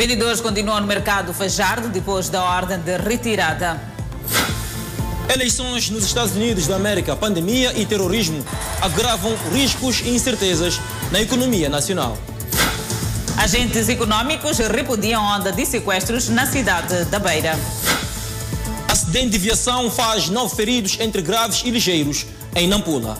Vendedores continuam no mercado Fajardo depois da ordem de retirada. Eleições nos Estados Unidos da América, pandemia e terrorismo agravam riscos e incertezas na economia nacional. Agentes econômicos repudiam onda de sequestros na cidade da Beira. Acidente de viação faz nove feridos entre graves e ligeiros em Nampula.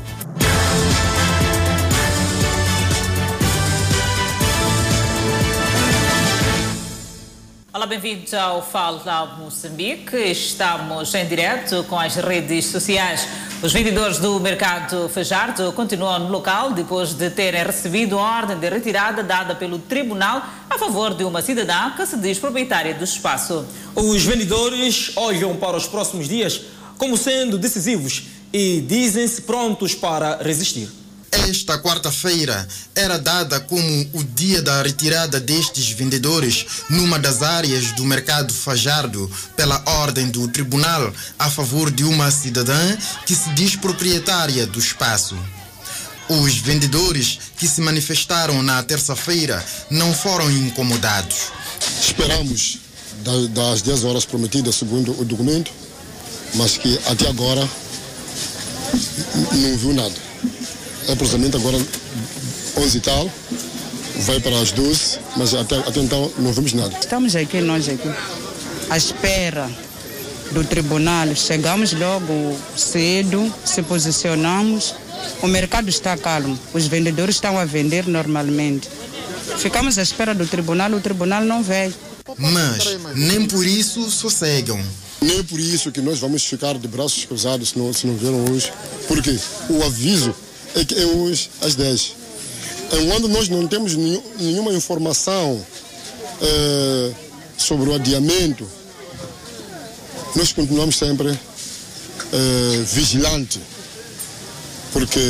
Olá, bem-vindos ao Fala Moçambique. Estamos em direto com as redes sociais. Os vendedores do mercado Fajardo continuam no local depois de terem recebido ordem de retirada dada pelo tribunal a favor de uma cidadã que se diz proprietária do espaço. Os vendedores olham para os próximos dias como sendo decisivos e dizem-se prontos para resistir. Esta quarta-feira era dada como o dia da retirada destes vendedores numa das áreas do mercado Fajardo pela ordem do tribunal a favor de uma cidadã que se diz proprietária do espaço. Os vendedores que se manifestaram na terça-feira não foram incomodados. Esperamos das 10 horas prometidas segundo o documento, mas que até agora não viu nada é precisamente agora 11 e tal, vai para as 12, mas até, até então não vimos nada. Estamos aqui, nós aqui, à espera do tribunal. Chegamos logo cedo, se posicionamos. O mercado está calmo, os vendedores estão a vender normalmente. Ficamos à espera do tribunal, o tribunal não veio. Mas nem por isso sossegam. Nem por isso que nós vamos ficar de braços cruzados se não, se não viram hoje. Porque o aviso é que é hoje às 10. Enquanto nós não temos nenhum, nenhuma informação é, sobre o adiamento, nós continuamos sempre é, vigilantes, porque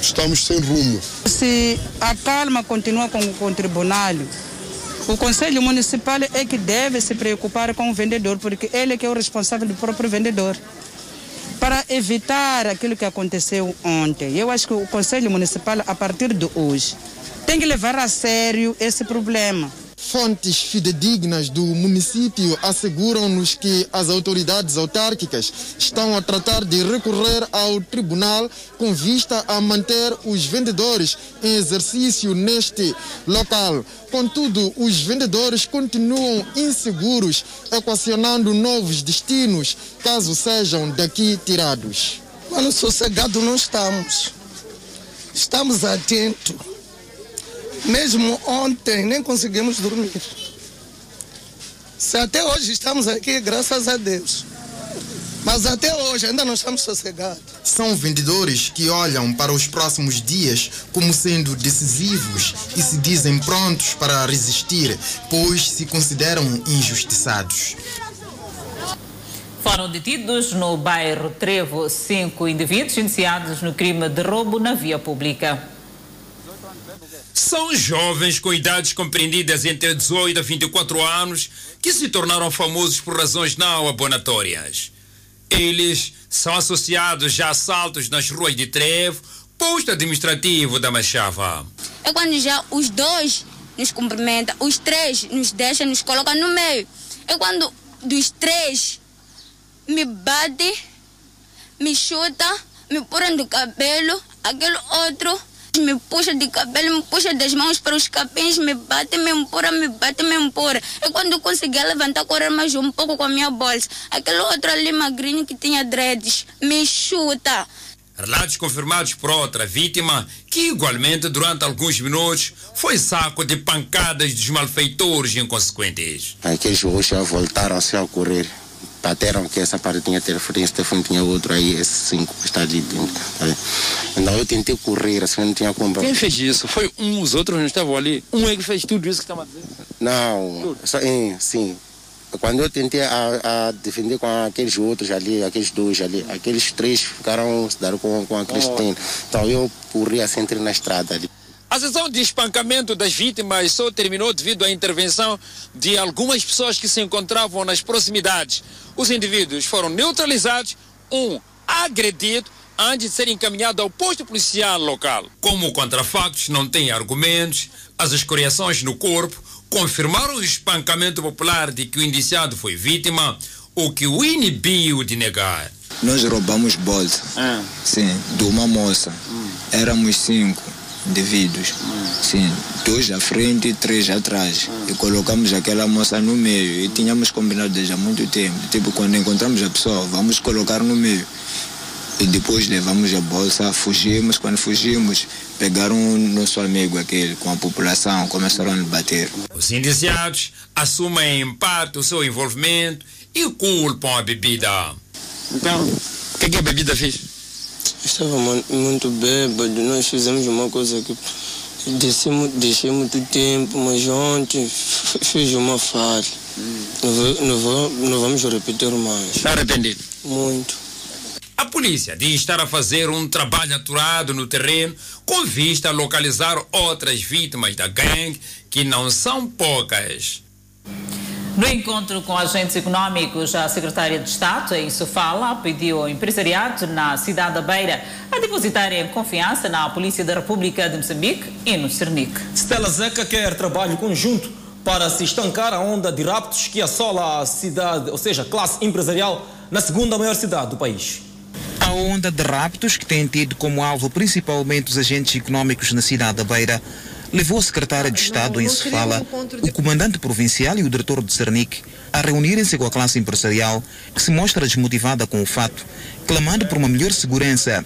estamos sem rumo. Se a calma continua com, com o tribunal, o Conselho Municipal é que deve se preocupar com o vendedor, porque ele é que é o responsável do próprio vendedor para evitar aquilo que aconteceu ontem. Eu acho que o Conselho Municipal, a partir de hoje, tem que levar a sério esse problema. Fontes fidedignas do município asseguram-nos que as autoridades autárquicas estão a tratar de recorrer ao tribunal com vista a manter os vendedores em exercício neste local. Contudo, os vendedores continuam inseguros, equacionando novos destinos caso sejam daqui tirados. Mano, sossegado não estamos. Estamos atentos mesmo ontem nem conseguimos dormir. Se até hoje estamos aqui, graças a Deus. Mas até hoje ainda não estamos sossegados. São vendedores que olham para os próximos dias como sendo decisivos e se dizem prontos para resistir, pois se consideram injustiçados. Foram detidos no bairro Trevo cinco indivíduos iniciados no crime de roubo na via pública. São jovens com idades compreendidas entre 18 a 24 anos que se tornaram famosos por razões não abonatórias. Eles são associados a assaltos nas ruas de Trevo, posto administrativo da Machava. É quando já os dois nos cumprimentam, os três nos deixam, nos colocam no meio. É quando dos três me bate, me chuta, me puram do cabelo, aquele outro me puxa de cabelo, me puxa das mãos para os capins, me bate, me empurra, me bate, me empurra. E quando conseguia levantar, correr mais um pouco com a minha bolsa, aquele outro ali magrinho que tinha dreads, me chuta. Relatos confirmados por outra vítima, que igualmente durante alguns minutos foi saco de pancadas dos malfeitores inconsequentes. Aqueles roxos voltaram-se a correr bateram que essa parte tinha telefone, esse telefone tinha outro, aí esse cinco está ali dentro. Tá então eu tentei correr, assim, não tinha como. Quem fez isso? Foi um, os outros não estavam ali? Um é que fez tudo isso que estava dizendo? Não, só, é, sim. Quando eu tentei a, a, defender com aqueles outros ali, aqueles dois ali, aqueles três ficaram se dar com, com a Cristina. Oh. Então eu corri assim, entrei na estrada ali. A sessão de espancamento das vítimas só terminou devido à intervenção de algumas pessoas que se encontravam nas proximidades. Os indivíduos foram neutralizados, um agredido antes de ser encaminhado ao posto policial local. Como o contrafactos não tem argumentos, as escoriações no corpo confirmaram o espancamento popular de que o indiciado foi vítima, o que o inibiu de negar. Nós roubamos bolsa, Ah. sim, de uma moça. Hum. Éramos cinco indivíduos, sim, dois à frente e três atrás. E colocamos aquela moça no meio e tínhamos combinado desde há muito tempo. Tipo, quando encontramos a pessoa, vamos colocar no meio. E depois levamos a bolsa, fugimos. Quando fugimos, pegaram o nosso amigo aquele com a população, começaram a bater. Os indiciados assumem em parte o seu envolvimento e culpam a bebida. Então, o que, que a bebida fez? Estava mu- muito bêbado, nós fizemos uma coisa que descemos, deixei muito tempo, mas ontem fiz uma falha. Não, va- não, va- não vamos repetir mais. Está arrependido? Muito. A polícia diz estar a fazer um trabalho aturado no terreno com vista a localizar outras vítimas da gangue, que não são poucas. No encontro com agentes econômicos, a secretária de Estado, em Sofala, pediu ao empresariado na cidade da Beira a depositarem confiança na Polícia da República de Moçambique e no Cernic. Stella Zeca quer trabalho conjunto para se estancar a onda de raptos que assola a cidade, ou seja, a classe empresarial, na segunda maior cidade do país. A onda de raptos que tem tido como alvo principalmente os agentes econômicos na cidade da Beira levou a secretária de Estado em Sofala, o comandante provincial e o diretor de Cernic a reunirem-se com a classe empresarial que se mostra desmotivada com o fato, clamando por uma melhor segurança.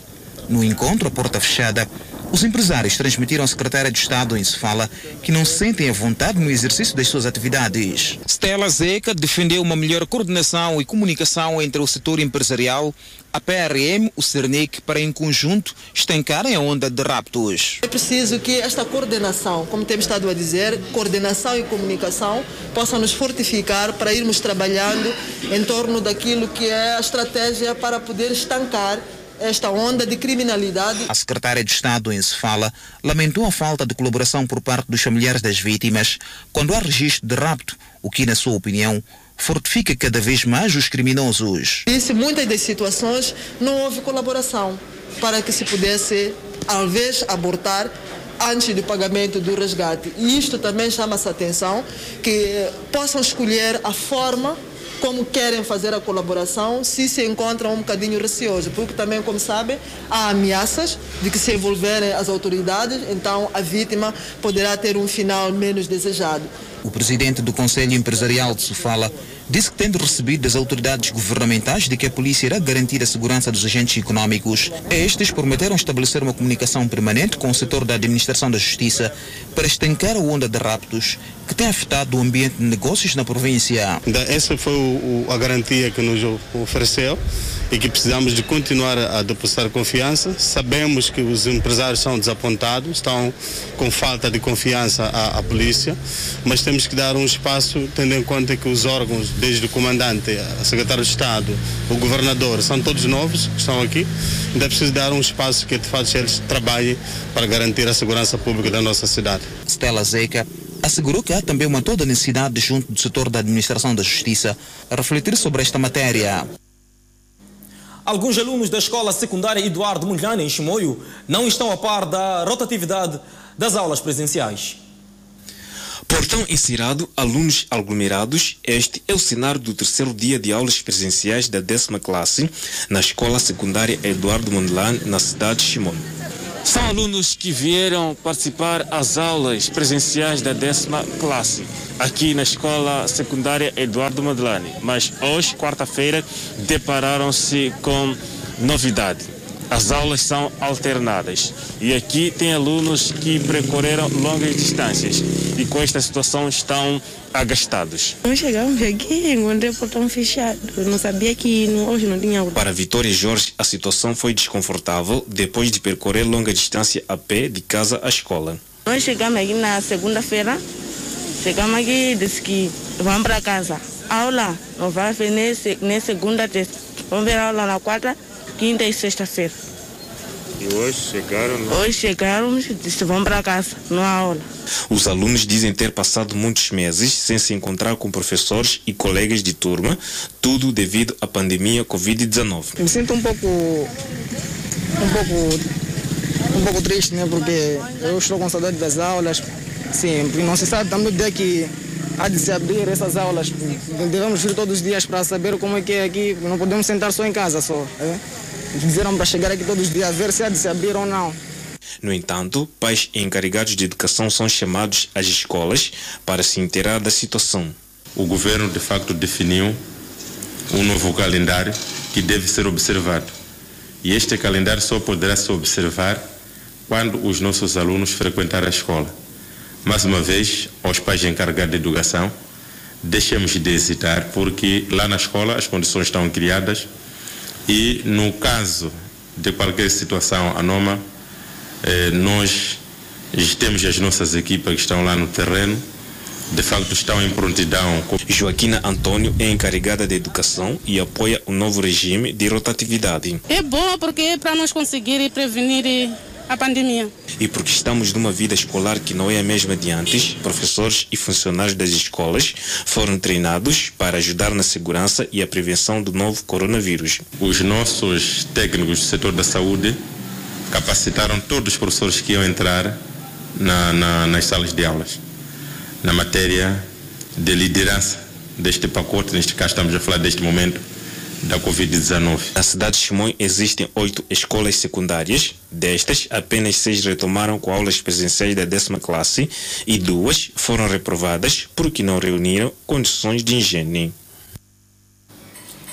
No encontro à porta fechada, os empresários transmitiram à secretária de Estado em Sofala que não sentem a vontade no exercício das suas atividades. Stella Zeca defendeu uma melhor coordenação e comunicação entre o setor empresarial, a PRM, o Cernic, para em conjunto estancarem a onda de raptos. É preciso que esta coordenação, como temos estado a dizer, coordenação e comunicação, possam nos fortificar para irmos trabalhando em torno daquilo que é a estratégia para poder estancar esta onda de criminalidade. A secretária de Estado em Sofala lamentou a falta de colaboração por parte dos familiares das vítimas quando há registro de rapto, o que, na sua opinião, fortifica cada vez mais os criminosos. Disse muitas das situações não houve colaboração para que se pudesse, talvez, abortar antes do pagamento do resgate. E isto também chama-se a atenção que possam escolher a forma como querem fazer a colaboração se se encontram um bocadinho receosos, porque também, como sabem, há ameaças de que se envolverem as autoridades, então a vítima poderá ter um final menos desejado. O presidente do Conselho Empresarial de Sofala disse que, tendo recebido das autoridades governamentais de que a polícia irá garantir a segurança dos agentes econômicos, estes prometeram estabelecer uma comunicação permanente com o setor da administração da justiça para estancar a onda de raptos que tem afetado o ambiente de negócios na província. Essa foi a garantia que nos ofereceu e que precisamos de continuar a a depositar confiança. Sabemos que os empresários são desapontados, estão com falta de confiança à, à polícia, mas temos que dar um espaço tendo em conta que os órgãos, desde o comandante, a secretário de Estado, o governador, são todos novos que estão aqui. Ainda é preciso dar um espaço que de fato eles trabalhem para garantir a segurança pública da nossa cidade. Stella Zeca assegurou que há também uma toda necessidade junto do setor da administração da justiça a refletir sobre esta matéria. Alguns alunos da escola secundária Eduardo Mulhane, em Chimoio, não estão a par da rotatividade das aulas presenciais. Portão encerrado, alunos aglomerados. Este é o cenário do terceiro dia de aulas presenciais da décima classe na escola secundária Eduardo Mondlane, na cidade de Chimoio. São alunos que vieram participar às aulas presenciais da décima classe aqui na escola secundária Eduardo Mondlane, mas hoje, quarta-feira, depararam-se com novidade. As aulas são alternadas e aqui tem alunos que percorreram longas distâncias e com esta situação estão agastados. Nós chegamos aqui e encontrei o portão fechado. Eu não sabia que não- hoje não tinha aula. Para Vitória Jorge, a situação foi desconfortável depois de percorrer longa distância a pé de casa à escola. Nós chegamos aqui na segunda-feira, chegamos aqui e disse que vamos para casa. Aula não vai ver nem, se- nem segunda, terça. Vamos ver a aula na quarta, quinta e sexta-feira. E hoje chegaram. Hoje chegamos e disse vamos para casa, não há aula. Os alunos dizem ter passado muitos meses sem se encontrar com professores e colegas de turma, tudo devido à pandemia Covid-19. Me sinto um pouco, um pouco, um pouco triste, né? Porque eu estou com saudade das aulas. Sim, porque não se sabe também o dia que há de se abrir essas aulas. Devemos vir todos os dias para saber como é que é aqui. Não podemos sentar só em casa só. É? Disseram para chegar aqui todos os dias, ver se há de se abrir ou não. No entanto, pais encarregados de educação são chamados às escolas para se inteirar da situação. O governo, de facto, definiu um novo calendário que deve ser observado. E este calendário só poderá se observar quando os nossos alunos frequentarem a escola. Mais uma vez, aos pais encarregados de educação, deixemos de hesitar, porque lá na escola as condições estão criadas e, no caso de qualquer situação anômala, eh, nós temos as nossas equipas que estão lá no terreno, de facto estão em prontidão. Joaquina Antônio é encarregada de educação e apoia o novo regime de rotatividade. É bom porque é para nós conseguir prevenir a pandemia. E porque estamos numa vida escolar que não é a mesma de antes, professores e funcionários das escolas foram treinados para ajudar na segurança e a prevenção do novo coronavírus. Os nossos técnicos do setor da saúde capacitaram todos os professores que iam entrar na, na, nas salas de aulas na matéria de liderança deste pacote, neste caso estamos a falar deste momento da Covid-19. Na cidade de Chimões existem oito escolas secundárias. Destas, apenas seis retomaram com aulas presenciais da décima classe e duas foram reprovadas porque não reuniram condições de higiene.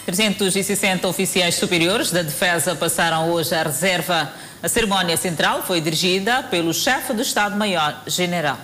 360 oficiais superiores da defesa passaram hoje à reserva. A cerimónia central foi dirigida pelo chefe do Estado-Maior General.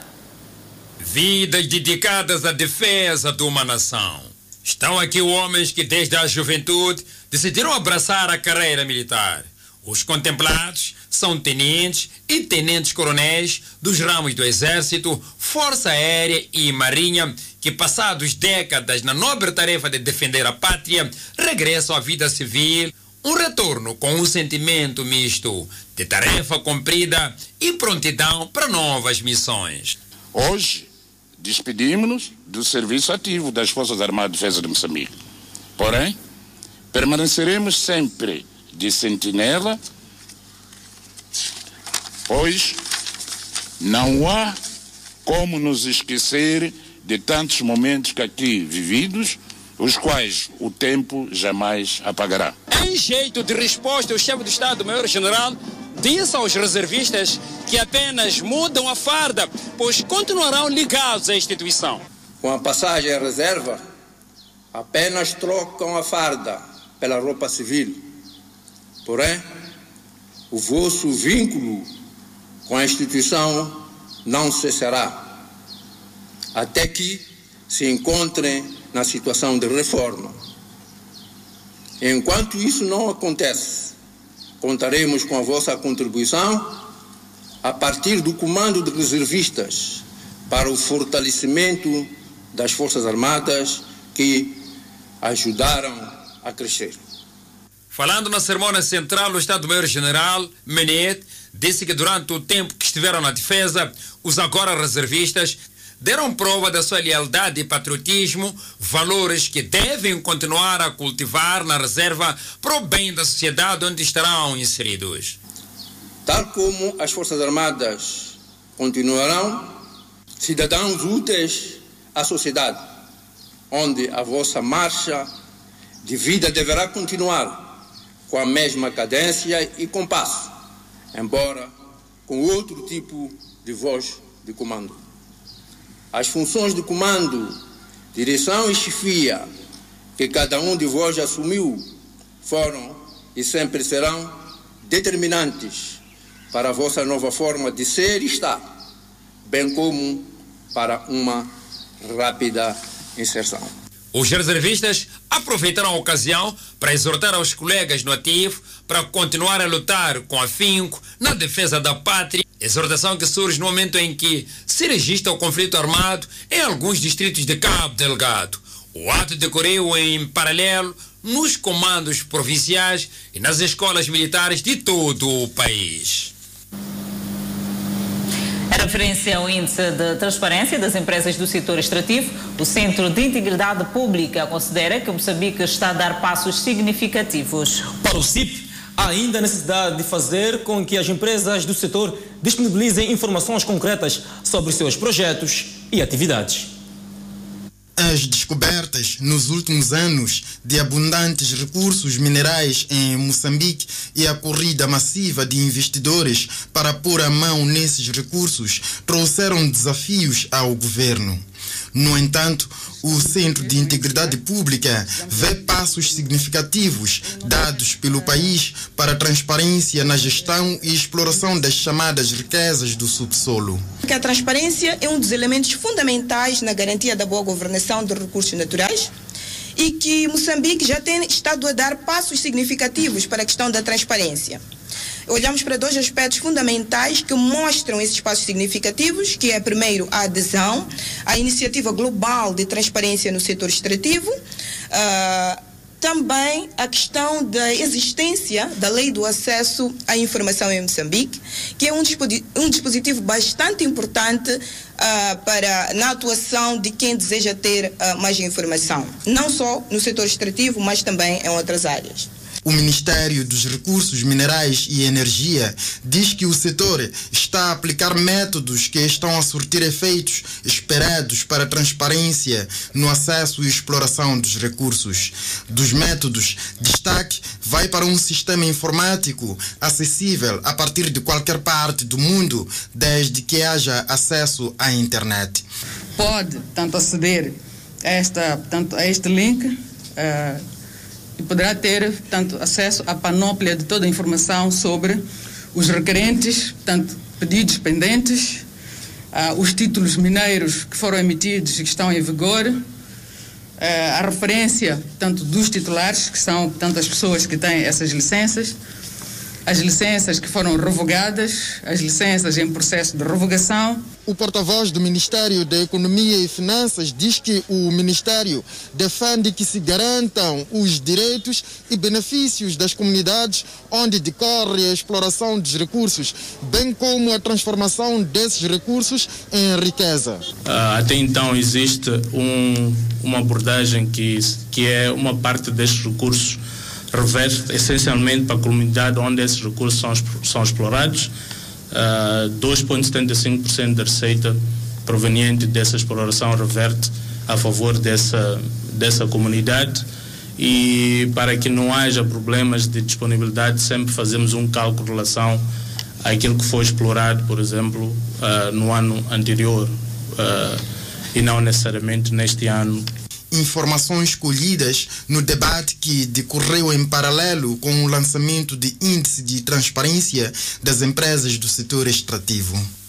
Vidas dedicadas à defesa de uma nação. Estão aqui homens que desde a juventude decidiram abraçar a carreira militar. Os contemplados são tenentes e tenentes-coronéis dos ramos do Exército, Força Aérea e Marinha que, passados décadas na nobre tarefa de defender a pátria, regressam à vida civil, um retorno com um sentimento misto de tarefa cumprida e prontidão para novas missões. Hoje, despedimos-nos do serviço ativo das Forças Armadas de Defesa de Moçambique. Porém, permaneceremos sempre de sentinela, pois não há como nos esquecer de tantos momentos que aqui vividos, os quais o tempo jamais apagará. Em jeito de resposta, o chefe do Estado-Maior-General disse aos reservistas que apenas mudam a farda, pois continuarão ligados à instituição. Com a passagem à reserva, apenas trocam a farda pela roupa civil. Porém, o vosso vínculo com a instituição não cessará, até que se encontrem na situação de reforma. Enquanto isso não acontece, contaremos com a vossa contribuição a partir do comando de reservistas para o fortalecimento das Forças Armadas que ajudaram a crescer. Falando na cerimônia central, o Estado-Maior-General Menet disse que durante o tempo que estiveram na defesa, os agora reservistas deram prova da sua lealdade e patriotismo, valores que devem continuar a cultivar na reserva para o bem da sociedade onde estarão inseridos. Tal como as Forças Armadas continuarão cidadãos úteis à sociedade, onde a vossa marcha de vida deverá continuar com a mesma cadência e compasso, embora com outro tipo de voz de comando. As funções de comando, direção e chefia que cada um de vós assumiu foram e sempre serão determinantes para a vossa nova forma de ser e estar, bem como para uma rápida inserção. Os reservistas aproveitaram a ocasião para exortar aos colegas no ativo para continuar a lutar com afinco na defesa da pátria. Exortação que surge no momento em que se registra o conflito armado em alguns distritos de Cabo Delgado. O ato decorreu em paralelo nos comandos provinciais e nas escolas militares de todo o país. Em referência ao índice de transparência das empresas do setor extrativo, o Centro de Integridade Pública considera que Moçambique está a dar passos significativos. Para o CIP, há ainda a necessidade de fazer com que as empresas do setor disponibilizem informações concretas sobre seus projetos e atividades. As descobertas nos últimos anos de abundantes recursos minerais em Moçambique e a corrida massiva de investidores para pôr a mão nesses recursos trouxeram desafios ao governo. No entanto, o Centro de Integridade Pública vê passos significativos dados pelo país para a transparência na gestão e exploração das chamadas riquezas do subsolo. Que a transparência é um dos elementos fundamentais na garantia da boa governação dos recursos naturais e que Moçambique já tem estado a dar passos significativos para a questão da transparência olhamos para dois aspectos fundamentais que mostram esses passos significativos, que é primeiro a adesão à iniciativa global de transparência no setor extrativo, uh, também a questão da existência da lei do acesso à informação em Moçambique, que é um, dispositivo, um dispositivo bastante importante uh, para na atuação de quem deseja ter uh, mais informação, não só no setor extrativo, mas também em outras áreas. O Ministério dos Recursos Minerais e Energia diz que o setor está a aplicar métodos que estão a surtir efeitos esperados para transparência no acesso e exploração dos recursos. Dos métodos, destaque vai para um sistema informático acessível a partir de qualquer parte do mundo, desde que haja acesso à internet. Pode tanto aceder a, esta, tanto a este link. Uh e poderá ter, portanto, acesso à panóplia de toda a informação sobre os requerentes, portanto, pedidos pendentes, uh, os títulos mineiros que foram emitidos e que estão em vigor, uh, a referência, portanto, dos titulares, que são, portanto, as pessoas que têm essas licenças, as licenças que foram revogadas, as licenças em processo de revogação. O porta-voz do Ministério da Economia e Finanças diz que o Ministério defende que se garantam os direitos e benefícios das comunidades onde decorre a exploração dos recursos, bem como a transformação desses recursos em riqueza. Uh, até então existe um, uma abordagem que, que é uma parte destes recursos reverte essencialmente para a comunidade onde esses recursos são, são explorados. Uh, 2,75% da receita proveniente dessa exploração reverte a favor dessa, dessa comunidade e para que não haja problemas de disponibilidade sempre fazemos um cálculo em relação àquilo que foi explorado, por exemplo, uh, no ano anterior uh, e não necessariamente neste ano informações colhidas no debate que decorreu em paralelo com o lançamento de índice de transparência das empresas do setor extrativo.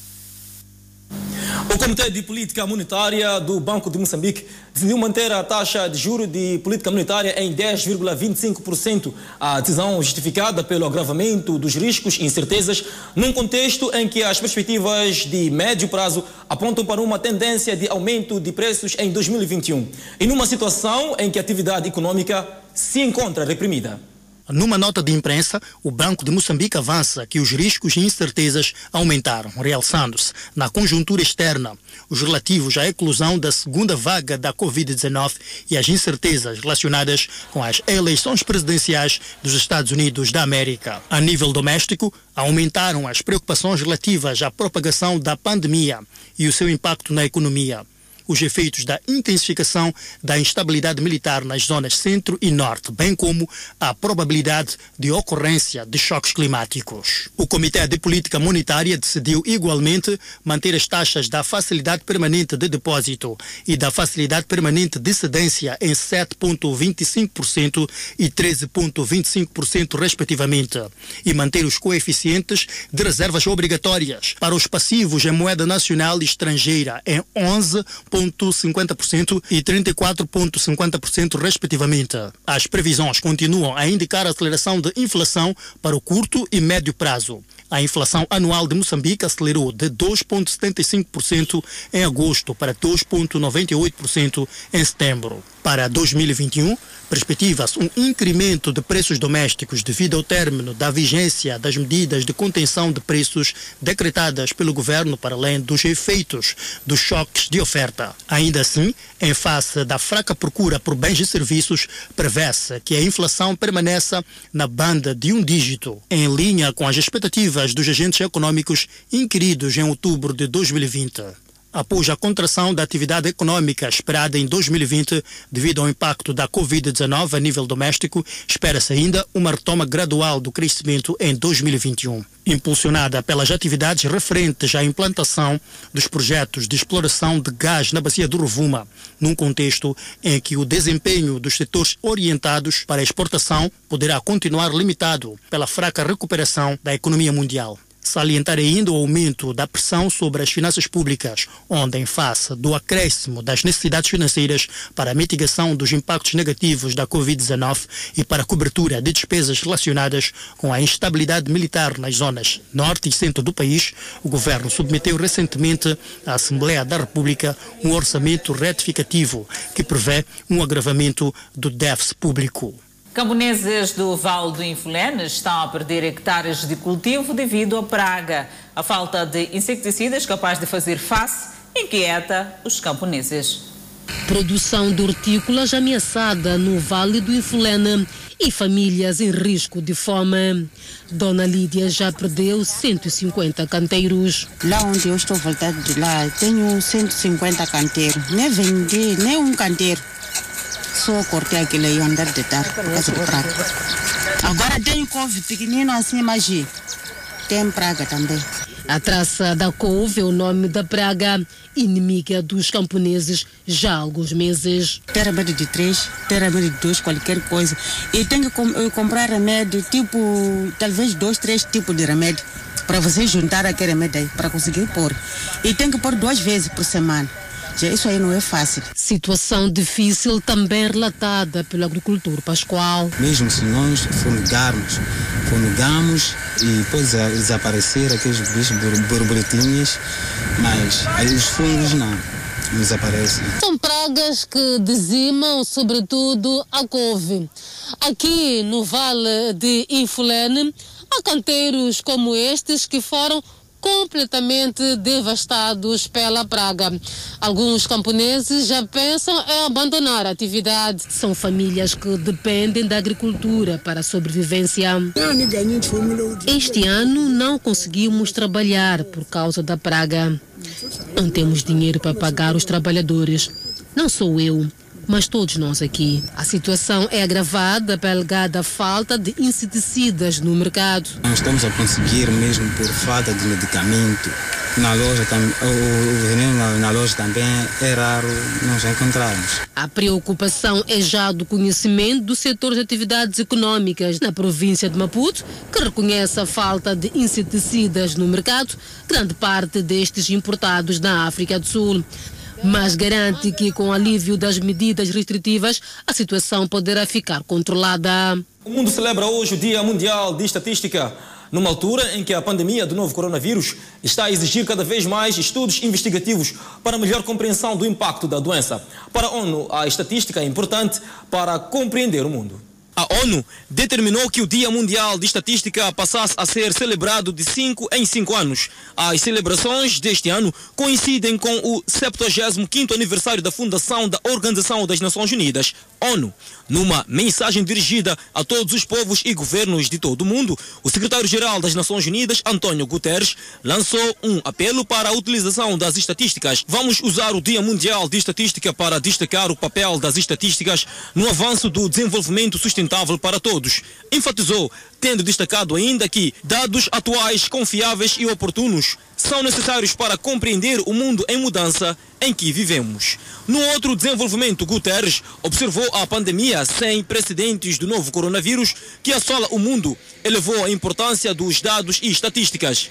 O Comitê de Política Monetária do Banco de Moçambique decidiu manter a taxa de juro de política monetária em 10,25%. A decisão justificada pelo agravamento dos riscos e incertezas num contexto em que as perspectivas de médio prazo apontam para uma tendência de aumento de preços em 2021 e numa situação em que a atividade econômica se encontra reprimida. Numa nota de imprensa, o Banco de Moçambique avança que os riscos e incertezas aumentaram, realçando-se na conjuntura externa os relativos à eclosão da segunda vaga da Covid-19 e as incertezas relacionadas com as eleições presidenciais dos Estados Unidos da América. A nível doméstico, aumentaram as preocupações relativas à propagação da pandemia e o seu impacto na economia os efeitos da intensificação da instabilidade militar nas zonas centro e norte, bem como a probabilidade de ocorrência de choques climáticos. O Comitê de Política Monetária decidiu igualmente manter as taxas da facilidade permanente de depósito e da facilidade permanente de cedência em 7,25% e 13,25%, respectivamente, e manter os coeficientes de reservas obrigatórias para os passivos em moeda nacional e estrangeira em 11 34,50% e 34,50%, respectivamente. As previsões continuam a indicar aceleração de inflação para o curto e médio prazo. A inflação anual de Moçambique acelerou de 2,75% em agosto para 2,98% em setembro. Para 2021, perspectiva-se um incremento de preços domésticos devido ao término da vigência das medidas de contenção de preços decretadas pelo governo para além dos efeitos dos choques de oferta. Ainda assim, em face da fraca procura por bens e serviços, prevê-se que a inflação permaneça na banda de um dígito, em linha com as expectativas dos agentes econômicos inquiridos em outubro de 2020. Após a contração da atividade econômica esperada em 2020 devido ao impacto da Covid-19 a nível doméstico, espera-se ainda uma retoma gradual do crescimento em 2021 impulsionada pelas atividades referentes à implantação dos projetos de exploração de gás na bacia do Rovuma, num contexto em que o desempenho dos setores orientados para a exportação poderá continuar limitado pela fraca recuperação da economia mundial. Salientar ainda o aumento da pressão sobre as finanças públicas, onde, em face do acréscimo das necessidades financeiras para a mitigação dos impactos negativos da Covid-19 e para a cobertura de despesas relacionadas com a instabilidade militar nas zonas norte e centro do país, o governo submeteu recentemente à Assembleia da República um orçamento retificativo que prevê um agravamento do déficit público. Camponeses do Vale do Infulene estão a perder hectares de cultivo devido à praga. A falta de inseticidas capaz de fazer face inquieta os camponeses. Produção de hortícolas ameaçada no Vale do Infulene e famílias em risco de fome. Dona Lídia já perdeu 150 canteiros. Lá onde eu estou voltado de lá, tenho 150 canteiros. Nem vendi nem um canteiro só cortei aquilo aí andar de tarde por causa do praga. Agora tenho couve pequenino assim, mas tem praga também. A traça da couve é o nome da praga inimiga dos camponeses já há alguns meses. Ter remédio de três, ter remédio de dois, qualquer coisa. E tenho que com, comprar remédio, tipo, talvez dois, três tipos de remédio, para você juntar aquele remédio aí, para conseguir pôr. E tem que pôr duas vezes por semana. Isso aí não é fácil. Situação difícil também relatada pelo agricultor Pascoal. Mesmo se nós fumigarmos, fumigamos e pode desaparecer aqueles bichos borboletinhas, mas aí os fungos não desaparecem. São pragas que dizimam sobretudo a couve. Aqui no Vale de Infulene, há canteiros como estes que foram completamente devastados pela praga. Alguns camponeses já pensam em abandonar a atividade. São famílias que dependem da agricultura para a sobrevivência. Este ano não conseguimos trabalhar por causa da praga. Não temos dinheiro para pagar os trabalhadores. Não sou eu mas todos nós aqui. A situação é agravada pela alegada falta de inseticidas no mercado. Não estamos a conseguir mesmo por falta de medicamento. Na loja, o veneno na loja também é raro nós encontrarmos. A preocupação é já do conhecimento do setor de atividades econômicas na província de Maputo, que reconhece a falta de inseticidas no mercado, grande parte destes importados da África do Sul mas garante que com o alívio das medidas restritivas a situação poderá ficar controlada. O mundo celebra hoje o Dia Mundial de Estatística, numa altura em que a pandemia do novo coronavírus está a exigir cada vez mais estudos investigativos para melhor compreensão do impacto da doença. Para a ONU, a estatística é importante para compreender o mundo. A ONU determinou que o Dia Mundial de Estatística passasse a ser celebrado de 5 em 5 anos. As celebrações deste ano coincidem com o 75º aniversário da fundação da Organização das Nações Unidas, ONU. Numa mensagem dirigida a todos os povos e governos de todo o mundo, o secretário-geral das Nações Unidas, António Guterres, lançou um apelo para a utilização das estatísticas. Vamos usar o Dia Mundial de Estatística para destacar o papel das estatísticas no avanço do desenvolvimento sustentável para todos. Enfatizou, tendo destacado ainda que dados atuais, confiáveis e oportunos são necessários para compreender o mundo em mudança em que vivemos. No outro desenvolvimento, Guterres observou a pandemia sem precedentes do novo coronavírus que assola o mundo, elevou a importância dos dados e estatísticas.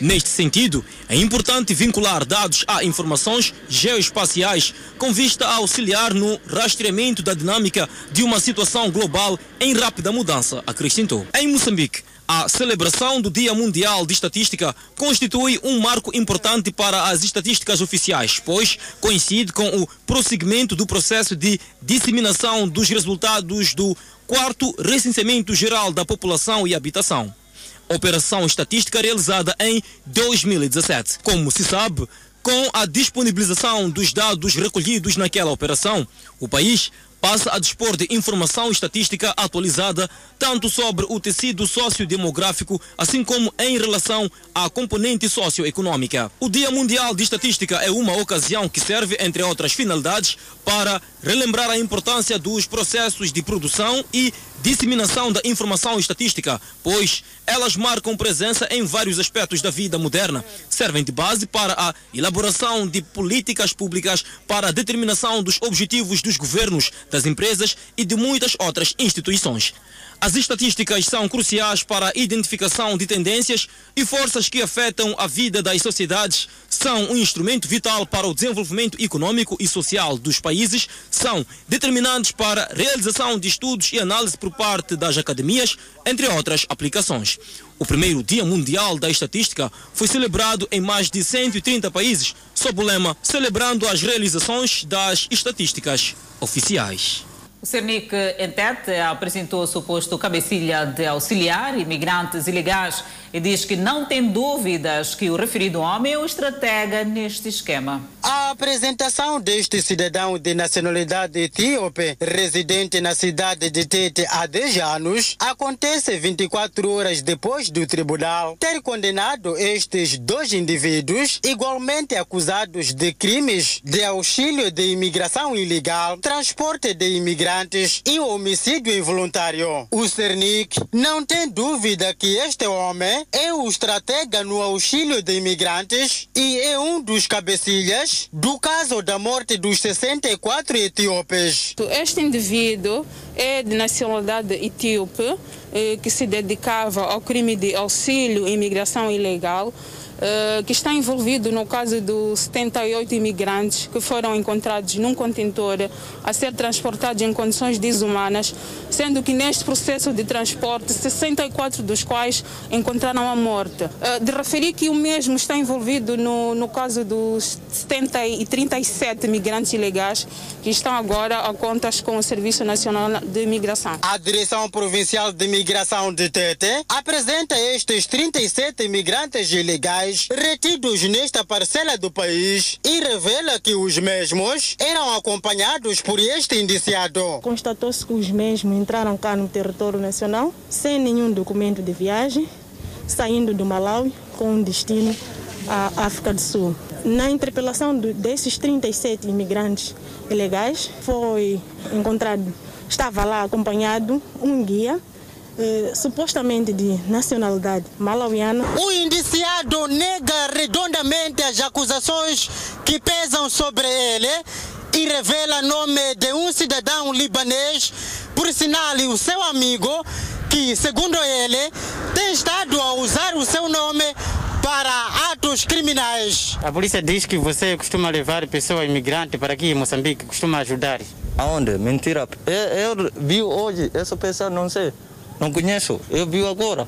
Neste sentido, é importante vincular dados a informações geoespaciais com vista a auxiliar no rastreamento da dinâmica de uma situação global em rápida mudança, acrescentou. Em Moçambique, a celebração do Dia Mundial de Estatística constitui um marco importante para as estatísticas oficiais, pois coincide com o prosseguimento do processo de disseminação dos resultados do quarto recenseamento geral da população e habitação operação estatística realizada em 2017. Como se sabe, com a disponibilização dos dados recolhidos naquela operação, o país passa a dispor de informação estatística atualizada tanto sobre o tecido sociodemográfico, assim como em relação à componente socioeconômica. O Dia Mundial de Estatística é uma ocasião que serve, entre outras finalidades, para relembrar a importância dos processos de produção e disseminação da informação estatística, pois elas marcam presença em vários aspectos da vida moderna, servem de base para a elaboração de políticas públicas para a determinação dos objetivos dos governos, das empresas e de muitas outras instituições. As estatísticas são cruciais para a identificação de tendências e forças que afetam a vida das sociedades, são um instrumento vital para o desenvolvimento econômico e social dos países, são determinantes para a realização de estudos e análise por parte das academias, entre outras aplicações. O primeiro Dia Mundial da Estatística foi celebrado em mais de 130 países, sob o lema Celebrando as realizações das estatísticas oficiais. O Cernic Entete apresentou o suposto cabecilha de auxiliar imigrantes ilegais e diz que não tem dúvidas que o referido homem é o estratega neste esquema. A apresentação deste cidadão de nacionalidade etíope, residente na cidade de Tete há 10 anos, acontece 24 horas depois do tribunal ter condenado estes dois indivíduos, igualmente acusados de crimes de auxílio de imigração ilegal, transporte de imigrantes e homicídio involuntário. O Cernic não tem dúvida que este homem é o estratega no auxílio de imigrantes e é um dos cabecilhas do caso da morte dos 64 etíopes. Este indivíduo é de nacionalidade etíope, eh, que se dedicava ao crime de auxílio e imigração ilegal. Uh, que está envolvido no caso dos 78 imigrantes que foram encontrados num contentor a ser transportados em condições desumanas, sendo que neste processo de transporte, 64 dos quais encontraram a morte. Uh, de referir que o mesmo está envolvido no, no caso dos 70 e 37 imigrantes ilegais que estão agora a contas com o Serviço Nacional de Imigração. A Direção Provincial de Imigração de Tete apresenta estes 37 imigrantes ilegais retidos nesta parcela do país e revela que os mesmos eram acompanhados por este indiciado. Constatou-se que os mesmos entraram cá no território nacional sem nenhum documento de viagem, saindo do Malawi com um destino à África do Sul. Na interpelação desses 37 imigrantes ilegais, foi encontrado, estava lá acompanhado um guia eh, supostamente de nacionalidade malauiana. O indiciado nega redondamente as acusações que pesam sobre ele e revela nome de um cidadão libanês, por sinal o seu amigo, que, segundo ele, tem estado a usar o seu nome para atos criminais. A polícia diz que você costuma levar pessoas imigrantes para aqui em Moçambique, costuma ajudar. Aonde? Mentira. Eu, eu vi hoje essa pessoa, não sei. Não conheço, eu vi agora.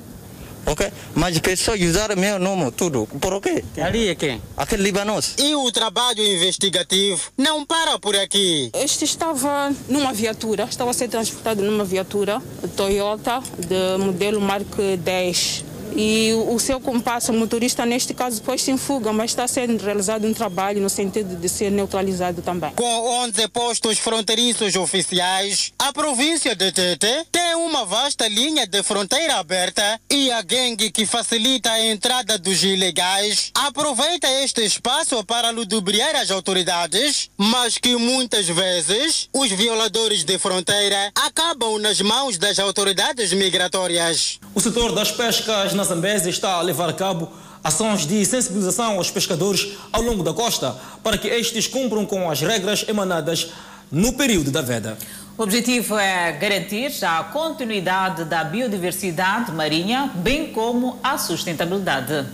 Ok? Mas pessoas usaram meu nome, tudo. Por quê? Ali é quem? Aquele libanês. E o trabalho investigativo não para por aqui. Este estava numa viatura, estava a ser transportado numa viatura Toyota de modelo Mark 10 e o seu compasso, o motorista, neste caso, pôs-se em fuga, mas está sendo realizado um trabalho no sentido de ser neutralizado também. Com 11 postos fronteiriços oficiais, a província de Tete tem uma vasta linha de fronteira aberta e a gangue que facilita a entrada dos ilegais aproveita este espaço para ludibriar as autoridades, mas que muitas vezes os violadores de fronteira acabam nas mãos das autoridades migratórias. O setor das pescas na Zambésia está a levar a cabo ações de sensibilização aos pescadores ao longo da costa para que estes cumpram com as regras emanadas no período da veda. O objetivo é garantir a continuidade da biodiversidade marinha, bem como a sustentabilidade.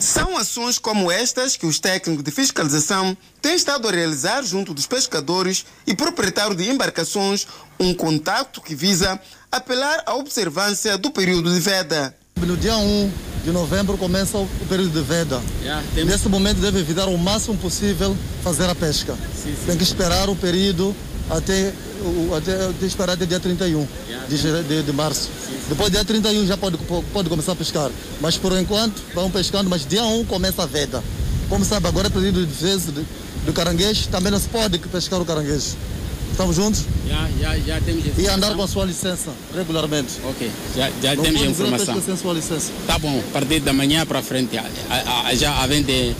São ações como estas que os técnicos de fiscalização têm estado a realizar junto dos pescadores e proprietários de embarcações, um contato que visa apelar à observância do período de veda. No dia 1 de novembro começa o período de veda. Yeah, Nesse momento deve evitar o máximo possível fazer a pesca. Sim, sim. Tem que esperar o período até, até, até esperar até dia 31 yeah. de, de, de, março. Sim, Depois dia 31 já pode, pode começar a pescar. Mas por enquanto vão pescando, mas dia 1 começa a veda. Como sabe, agora é período de vezes do caranguejo, também não se pode pescar o caranguejo. Estamos juntos? Já, já, já temos E andar com a sua licença regularmente. Ok, já, já Não temos informação. sem sua licença. Tá bom, a partir da manhã para frente, a- a- a- já havendo de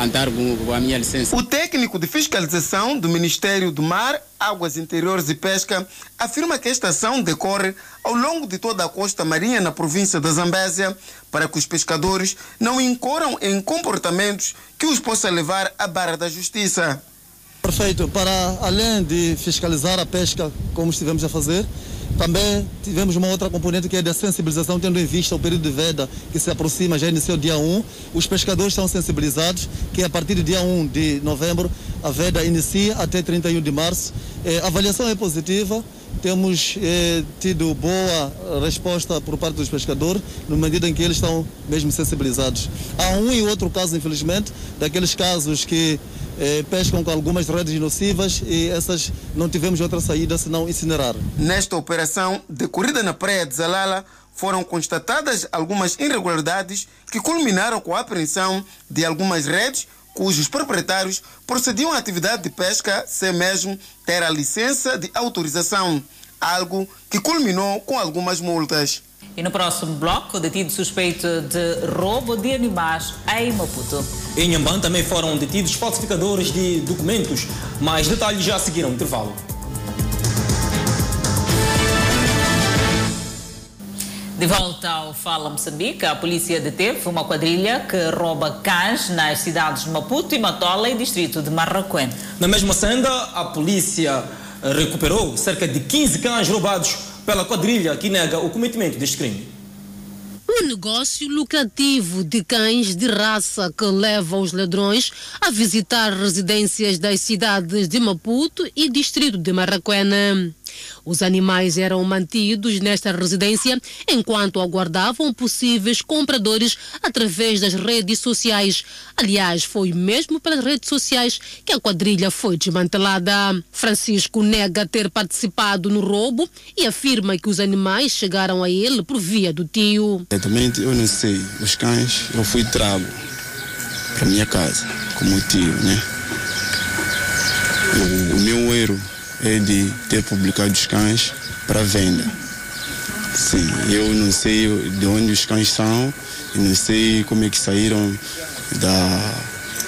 andar com com a minha licença. O técnico de fiscalização do Ministério do Mar, Águas Interiores e Pesca afirma que esta ação decorre ao longo de toda a costa marinha na província da Zambésia para que os pescadores não incorram em comportamentos que os possa levar à barra da justiça. Perfeito. Para além de fiscalizar a pesca, como estivemos a fazer, também tivemos uma outra componente que é da sensibilização, tendo em vista o período de veda que se aproxima, já iniciou dia 1. Os pescadores estão sensibilizados que a partir do dia 1 de novembro a veda inicia até 31 de março. Eh, a avaliação é positiva. Temos eh, tido boa resposta por parte dos pescadores, na medida em que eles estão mesmo sensibilizados. Há um e outro caso, infelizmente, daqueles casos que eh, pescam com algumas redes nocivas e essas não tivemos outra saída senão incinerar. Nesta operação decorrida na praia de Zalala, foram constatadas algumas irregularidades que culminaram com a apreensão de algumas redes cujos proprietários procediam à atividade de pesca sem mesmo ter a licença de autorização, algo que culminou com algumas multas. E no próximo bloco, detido suspeito de roubo de animais em Maputo. Em Nhambane também foram detidos falsificadores de documentos. Mais detalhes já seguiram o intervalo. De volta ao Fala Moçambique, a polícia deteve uma quadrilha que rouba cães nas cidades de Maputo e Matola e distrito de Marraquém. Na mesma senda, a polícia recuperou cerca de 15 cães roubados pela quadrilha que nega o cometimento deste crime. Um negócio lucrativo de cães de raça que leva os ladrões a visitar residências das cidades de Maputo e distrito de Marraquena. Os animais eram mantidos nesta residência enquanto aguardavam possíveis compradores através das redes sociais. Aliás, foi mesmo pelas redes sociais que a quadrilha foi desmantelada. Francisco nega ter participado no roubo e afirma que os animais chegaram a ele por via do tio. Exatamente, eu não sei. Os cães, eu fui trago para minha casa, como tio, né? O, o meu erro é de ter publicado os cães para venda. Sim, eu não sei de onde os cães são, não sei como é que saíram da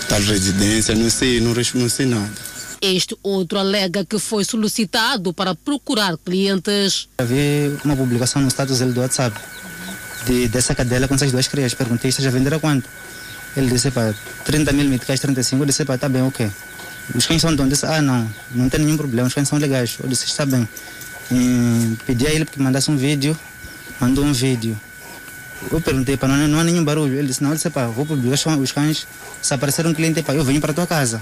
tal residência, não sei, não, não sei nada. Este outro alega que foi solicitado para procurar clientes. Havia uma publicação no status dele do WhatsApp de, dessa cadela com essas duas crias. Perguntei se já venderam quanto. Ele disse, pá, 30 mil meticais, 35. Eu disse, pá, tá bem, ok. Os cães são? Eu disse, ah, não, não tem nenhum problema, os cães são legais. Eu disse, está bem. E pedi a ele que mandasse um vídeo, mandou um vídeo. Eu perguntei, pá, não, não há nenhum barulho. Ele disse, não, eu disse, pá, vou publicar os cães-. Se aparecer um cliente, pá, eu venho para tua casa.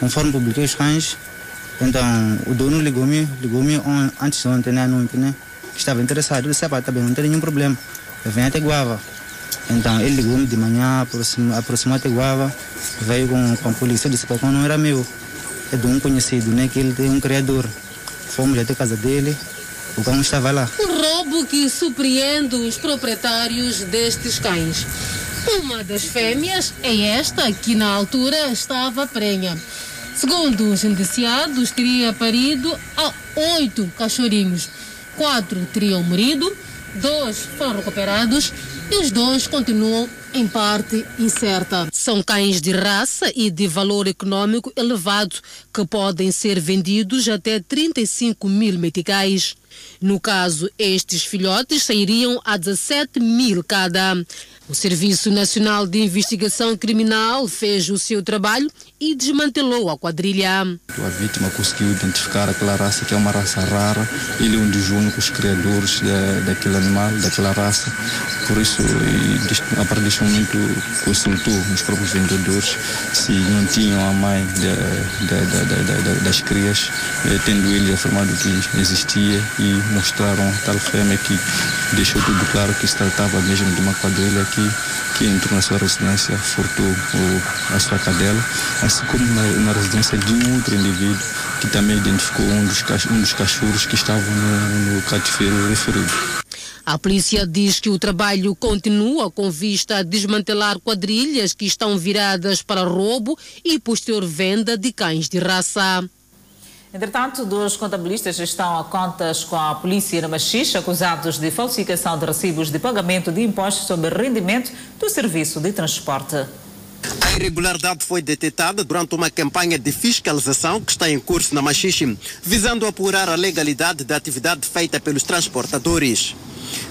Conforme publiquei os cães, então o dono ligou-me, ligou-me antes de ontem, né, à noite, né? Estava interessado. Eu disse, pá, tá bem, não tem nenhum problema. Eu venho até Guava. Então ele ligou-me de manhã, aproximou, aproximou até Guava, veio com, com a polícia. Disse, cão não era meu. É de um conhecido, né? Que ele tem um criador. Fomos até a casa dele, o cão estava lá. Um roubo que surpreende os proprietários destes cães. Uma das fêmeas é esta, que na altura estava prenha. Segundo os indiciados, teria parido a oito cachorrinhos. Quatro teriam morrido, dois foram recuperados e os dois continuam em parte incerta. São cães de raça e de valor econômico elevado que podem ser vendidos até 35 mil meticais. No caso, estes filhotes sairiam a 17 mil cada. O Serviço Nacional de Investigação Criminal fez o seu trabalho e desmantelou a quadrilha. A vítima conseguiu identificar aquela raça que é uma raça rara. Ele é um dos únicos criadores da, daquele animal, daquela raça. Por isso, a partir deste momento, consultou os próprios vendedores se não tinham a mãe da- da- das crias, eh, tendo ele afirmado que existia e mostraram tal fêmea que deixou tudo claro que se tratava mesmo de uma quadrilha que, que entrou na sua residência, furtou o- a sua cadela, assim como na, na residência de um outro indivíduo que também identificou um dos, um dos cachorros que estavam no, no cativeiro referido. A polícia diz que o trabalho continua com vista a desmantelar quadrilhas que estão viradas para roubo e posterior venda de cães de raça. Entretanto, dois contabilistas estão a contas com a polícia na Machixe, acusados de falsificação de recibos de pagamento de impostos sobre rendimento do serviço de transporte. A irregularidade foi detectada durante uma campanha de fiscalização que está em curso na Machixe, visando apurar a legalidade da atividade feita pelos transportadores.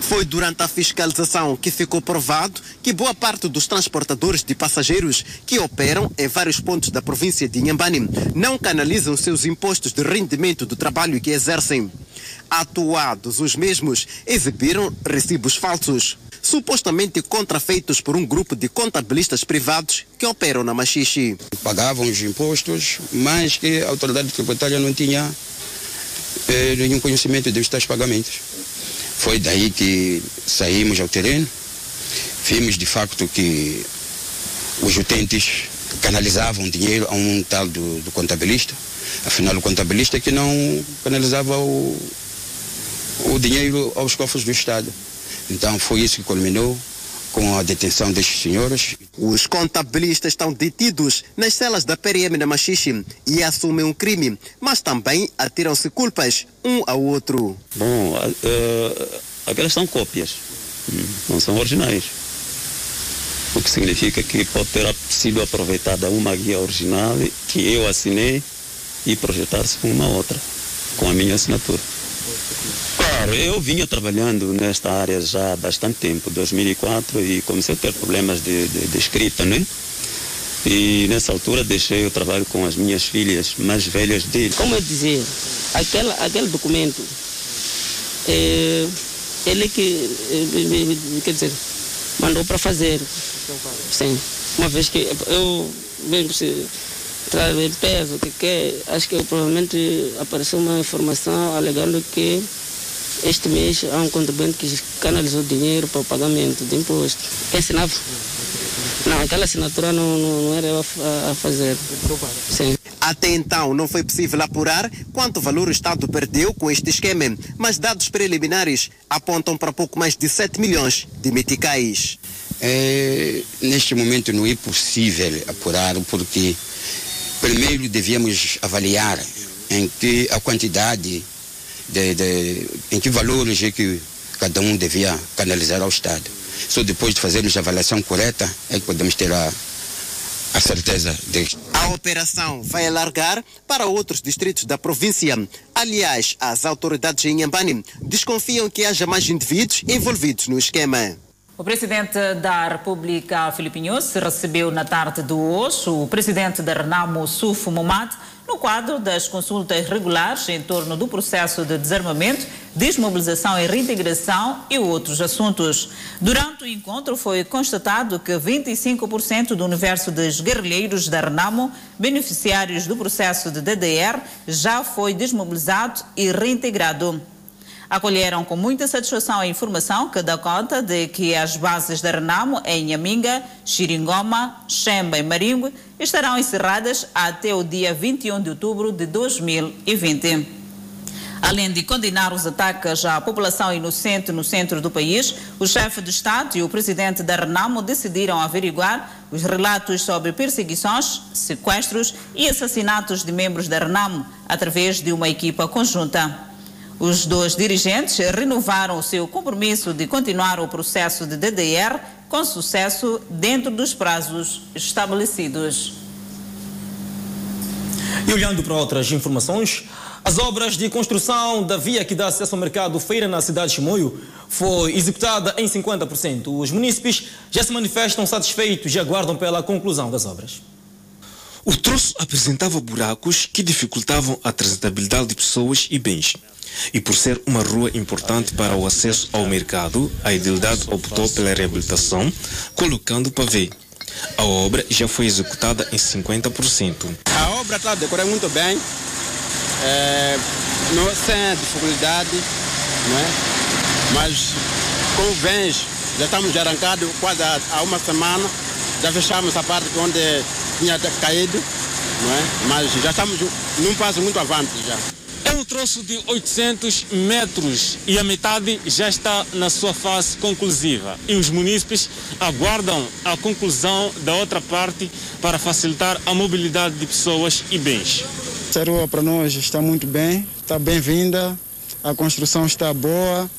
Foi durante a fiscalização que ficou provado que boa parte dos transportadores de passageiros que operam em vários pontos da província de Inhambane não canalizam seus impostos de rendimento do trabalho que exercem. Atuados, os mesmos exibiram recibos falsos, supostamente contrafeitos por um grupo de contabilistas privados que operam na Machixe. Pagavam os impostos, mas que a autoridade tributária não tinha eh, nenhum conhecimento destes tais pagamentos. Foi daí que saímos ao terreno, vimos de facto que os utentes canalizavam dinheiro a um tal do, do contabilista, afinal o contabilista que não canalizava o, o dinheiro aos cofres do Estado. Então foi isso que culminou com a detenção destes senhores. Os contabilistas estão detidos nas celas da PRM na Machixe e assumem um crime, mas também atiram-se culpas um ao outro. Bom, uh, aquelas são cópias, não são originais. O que significa que pode ter sido aproveitada uma guia original que eu assinei e projetar-se com uma outra, com a minha assinatura. Claro, eu vinha trabalhando nesta área já há bastante tempo, 2004, e comecei a ter problemas de, de, de escrita, né? E nessa altura deixei o trabalho com as minhas filhas mais velhas dele. Como eu dizia, aquele, aquele documento, é, ele que, é, quer dizer, mandou para fazer. Sim. Uma vez que eu mesmo se trazer peso, que quer, acho que provavelmente apareceu uma informação alegando que este mês há um contribuinte que canalizou dinheiro para o pagamento de imposto. Quem assinava? Não, aquela assinatura não, não, não era eu a, a fazer. Sim. Até então não foi possível apurar quanto valor o Estado perdeu com este esquema, mas dados preliminares apontam para pouco mais de 7 milhões de meticais. É, neste momento não é possível apurar porque primeiro devíamos avaliar em que a quantidade de, de, em que valores é que cada um devia canalizar ao Estado. Só depois de fazermos a avaliação correta é que podemos ter a, a certeza disto. A operação vai alargar para outros distritos da província. Aliás, as autoridades em Inhambane desconfiam que haja mais indivíduos envolvidos no esquema. O presidente da República, Filipe Inhosse, recebeu na tarde de hoje o presidente da Renamo, Sufo Momad, no quadro das consultas regulares em torno do processo de desarmamento, desmobilização e reintegração e outros assuntos. Durante o encontro foi constatado que 25% do universo dos guerrilheiros da Renamo, beneficiários do processo de DDR, já foi desmobilizado e reintegrado. Acolheram com muita satisfação a informação que dá conta de que as bases da Renamo em Nhaminga, Xiringoma, Xemba e Maringue estarão encerradas até o dia 21 de outubro de 2020. Além de condenar os ataques à população inocente no centro do país, o chefe de Estado e o presidente da Renamo decidiram averiguar os relatos sobre perseguições, sequestros e assassinatos de membros da Renamo através de uma equipa conjunta. Os dois dirigentes renovaram o seu compromisso de continuar o processo de DDR com sucesso dentro dos prazos estabelecidos. E olhando para outras informações, as obras de construção da via que dá acesso ao mercado Feira na cidade de Chimoio foi executada em 50%. Os munícipes já se manifestam satisfeitos e aguardam pela conclusão das obras. O troço apresentava buracos que dificultavam a transitabilidade de pessoas e bens. E por ser uma rua importante para o acesso ao mercado, a idilidade optou pela reabilitação, colocando pavê. A obra já foi executada em 50%. A obra está decorando muito bem, é, não, sem dificuldade, é? mas como vens, já estamos arrancados quase há uma semana, já fechamos a parte onde tinha caído, não é? mas já estamos num passo muito avante já. É um troço de 800 metros e a metade já está na sua fase conclusiva. E os munícipes aguardam a conclusão da outra parte para facilitar a mobilidade de pessoas e bens. Esta rua para nós está muito bem, está bem-vinda, a construção está boa,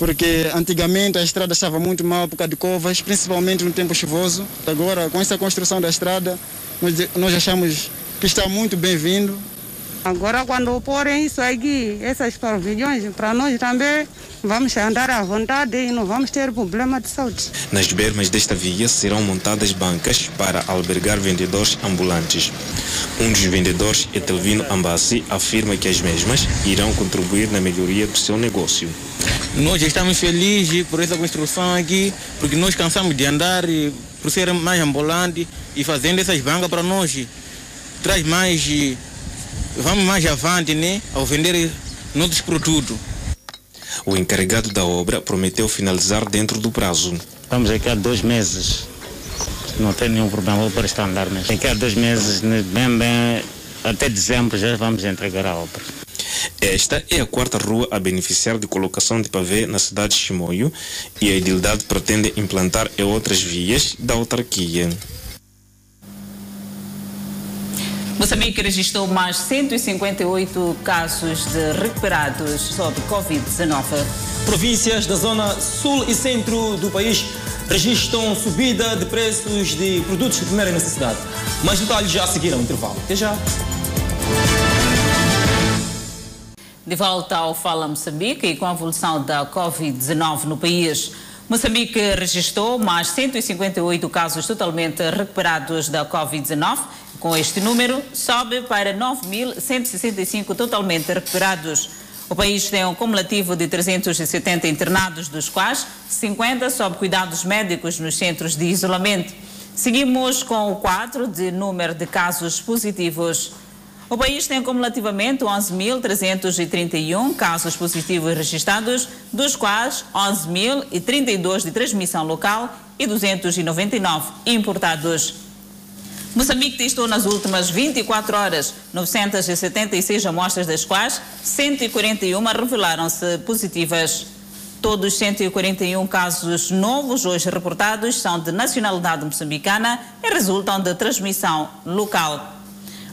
porque antigamente a estrada estava muito mal por causa de covas, principalmente no tempo chuvoso. Agora, com essa construção da estrada, nós, nós achamos que está muito bem-vindo. Agora, quando porem isso aqui, essas provisões, para nós também vamos andar à vontade e não vamos ter problema de saúde. Nas bermas desta via serão montadas bancas para albergar vendedores ambulantes. Um dos vendedores, Etelvino Ambassi, afirma que as mesmas irão contribuir na melhoria do seu negócio. Nós estamos felizes por essa construção aqui, porque nós cansamos de andar e por ser mais ambulante e fazendo essas bancas para nós traz mais vamos mais avante, né, ao vender nossos produtos. O encarregado da obra prometeu finalizar dentro do prazo. Estamos aqui há dois meses. Não tem nenhum problema para estar andar mesmo. Daqui a dois meses, bem, bem, até dezembro já vamos entregar a obra. Esta é a quarta rua a beneficiar de colocação de pavê na cidade de Chimoio e a idilidade pretende implantar em outras vias da autarquia. Moçambique registrou mais 158 casos de recuperados sobre Covid-19. Províncias da zona sul e centro do país registram subida de preços de produtos de primeira necessidade. Mais detalhes já a seguir ao intervalo. Até já. De volta ao Fala Moçambique e com a evolução da Covid-19 no país. Moçambique registrou mais 158 casos totalmente recuperados da Covid-19. Com este número, sobe para 9.165 totalmente recuperados. O país tem um cumulativo de 370 internados, dos quais 50 sob cuidados médicos nos centros de isolamento. Seguimos com o quadro de número de casos positivos. O país tem cumulativamente 11.331 casos positivos registrados, dos quais 11.032 de transmissão local e 299 importados. Moçambique testou nas últimas 24 horas 976 amostras, das quais 141 revelaram-se positivas. Todos os 141 casos novos hoje reportados são de nacionalidade moçambicana e resultam de transmissão local.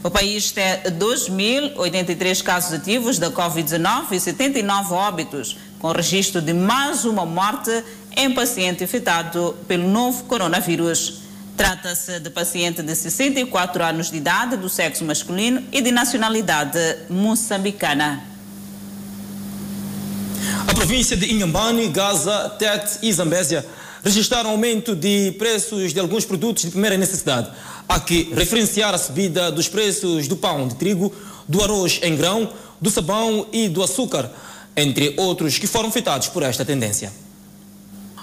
O país tem 2.083 casos ativos da Covid-19 e 79 óbitos, com registro de mais uma morte em paciente infectado pelo novo coronavírus. Trata-se de paciente de 64 anos de idade, do sexo masculino e de nacionalidade moçambicana. A província de Inhambane, Gaza, Tete e Zambésia registraram aumento de preços de alguns produtos de primeira necessidade. Há que referenciar a subida dos preços do pão de trigo, do arroz em grão, do sabão e do açúcar, entre outros que foram afetados por esta tendência.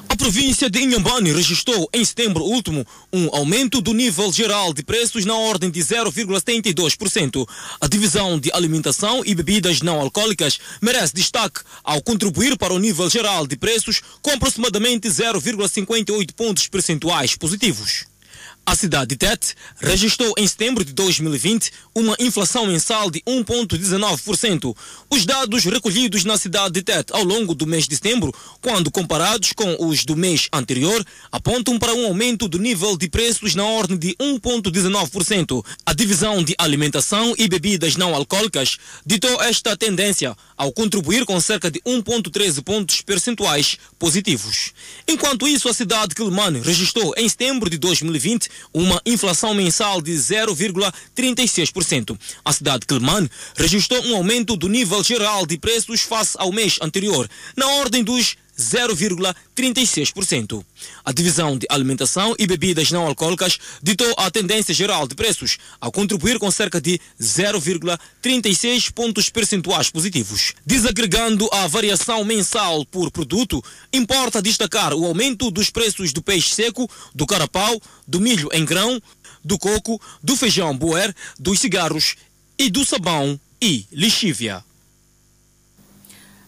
A província de Inhambane registrou em setembro último um aumento do nível geral de preços na ordem de 0,72%. A divisão de alimentação e bebidas não alcoólicas merece destaque ao contribuir para o nível geral de preços com aproximadamente 0,58 pontos percentuais positivos. A cidade de Tete registrou em setembro de 2020 uma inflação mensal de 1,19%. Os dados recolhidos na cidade de Tete ao longo do mês de setembro, quando comparados com os do mês anterior, apontam para um aumento do nível de preços na ordem de 1,19%. A divisão de alimentação e bebidas não alcoólicas ditou esta tendência ao contribuir com cerca de 1,13 pontos percentuais positivos. Enquanto isso, a cidade de Quelimane registrou em setembro de 2020 uma inflação mensal de 0,36%. A cidade de Quelimane registrou um aumento do nível geral de preços face ao mês anterior, na ordem dos 0,36%. A divisão de alimentação e bebidas não alcoólicas ditou a tendência geral de preços, ao contribuir com cerca de 0,36 pontos percentuais positivos. Desagregando a variação mensal por produto, importa destacar o aumento dos preços do peixe seco, do carapau, do milho em grão, do coco, do feijão boer, dos cigarros e do sabão e lixívia.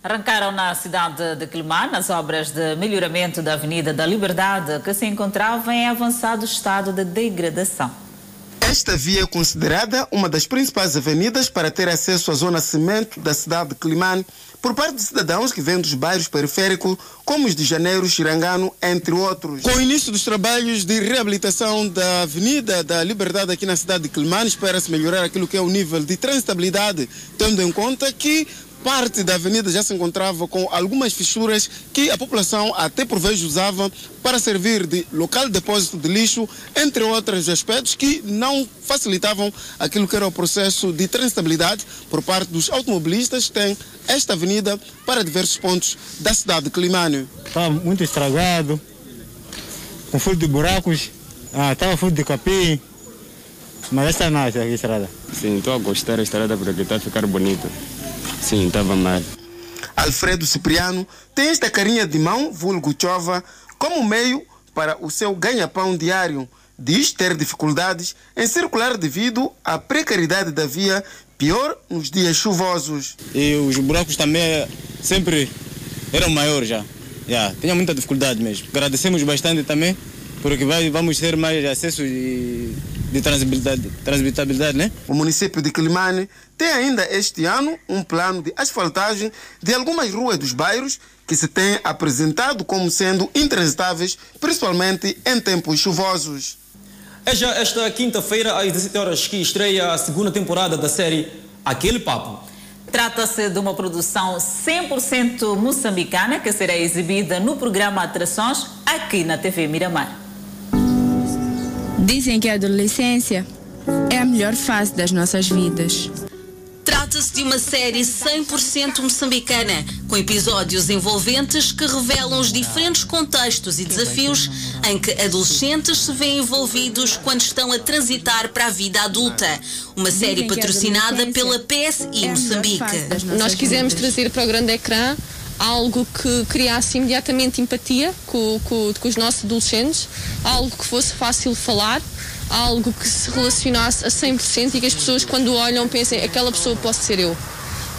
Arrancaram na cidade de Quelimane as obras de melhoramento da Avenida da Liberdade, que se encontrava em avançado estado de degradação. Esta via é considerada uma das principais avenidas para ter acesso à zona cimento da cidade de Climane por parte de cidadãos que vêm dos bairros periféricos, como os de Janeiro, Xirangano, entre outros. Com o início dos trabalhos de reabilitação da Avenida da Liberdade aqui na cidade de Climane, espera-se melhorar aquilo que é o nível de transitabilidade, tendo em conta que parte da avenida já se encontrava com algumas fissuras que a população até por vezes usava para servir de local de depósito de lixo, entre outros aspectos que não facilitavam aquilo que era o processo de transitabilidade por parte dos automobilistas que têm esta avenida para diversos pontos da cidade de Climane. Estava muito estragado, com fundo de buracos, ah, estava fundo de capim, mas esta não é a estrada. Sim, estou a gostar da estrada porque está a ficar bonita. Sim, estava mal. Alfredo Cipriano tem esta carinha de mão, vulgo chova, como meio para o seu ganha-pão diário. Diz ter dificuldades em circular devido à precariedade da via, pior nos dias chuvosos. E os buracos também sempre eram maiores já. já tinha muita dificuldade mesmo. Agradecemos bastante também, porque vai, vamos ter mais acesso de, de transitabilidade, transitabilidade, né? O município de Climane tem ainda este ano um plano de asfaltagem de algumas ruas dos bairros que se tem apresentado como sendo intransitáveis, principalmente em tempos chuvosos. É já esta quinta-feira, às 17 horas, que estreia a segunda temporada da série Aquele Papo. Trata-se de uma produção 100% moçambicana que será exibida no programa Atrações aqui na TV Miramar. Dizem que a adolescência é a melhor fase das nossas vidas. Trata-se de uma série 100% moçambicana, com episódios envolventes que revelam os diferentes contextos e desafios em que adolescentes se veem envolvidos quando estão a transitar para a vida adulta. Uma série patrocinada pela PSI Moçambique. Nós quisemos trazer para o grande ecrã algo que criasse imediatamente empatia com, com, com, os nossos adolescentes, algo que fosse fácil falar, algo que se relacionasse a 100% e que as pessoas quando olham pensem aquela pessoa posso ser eu.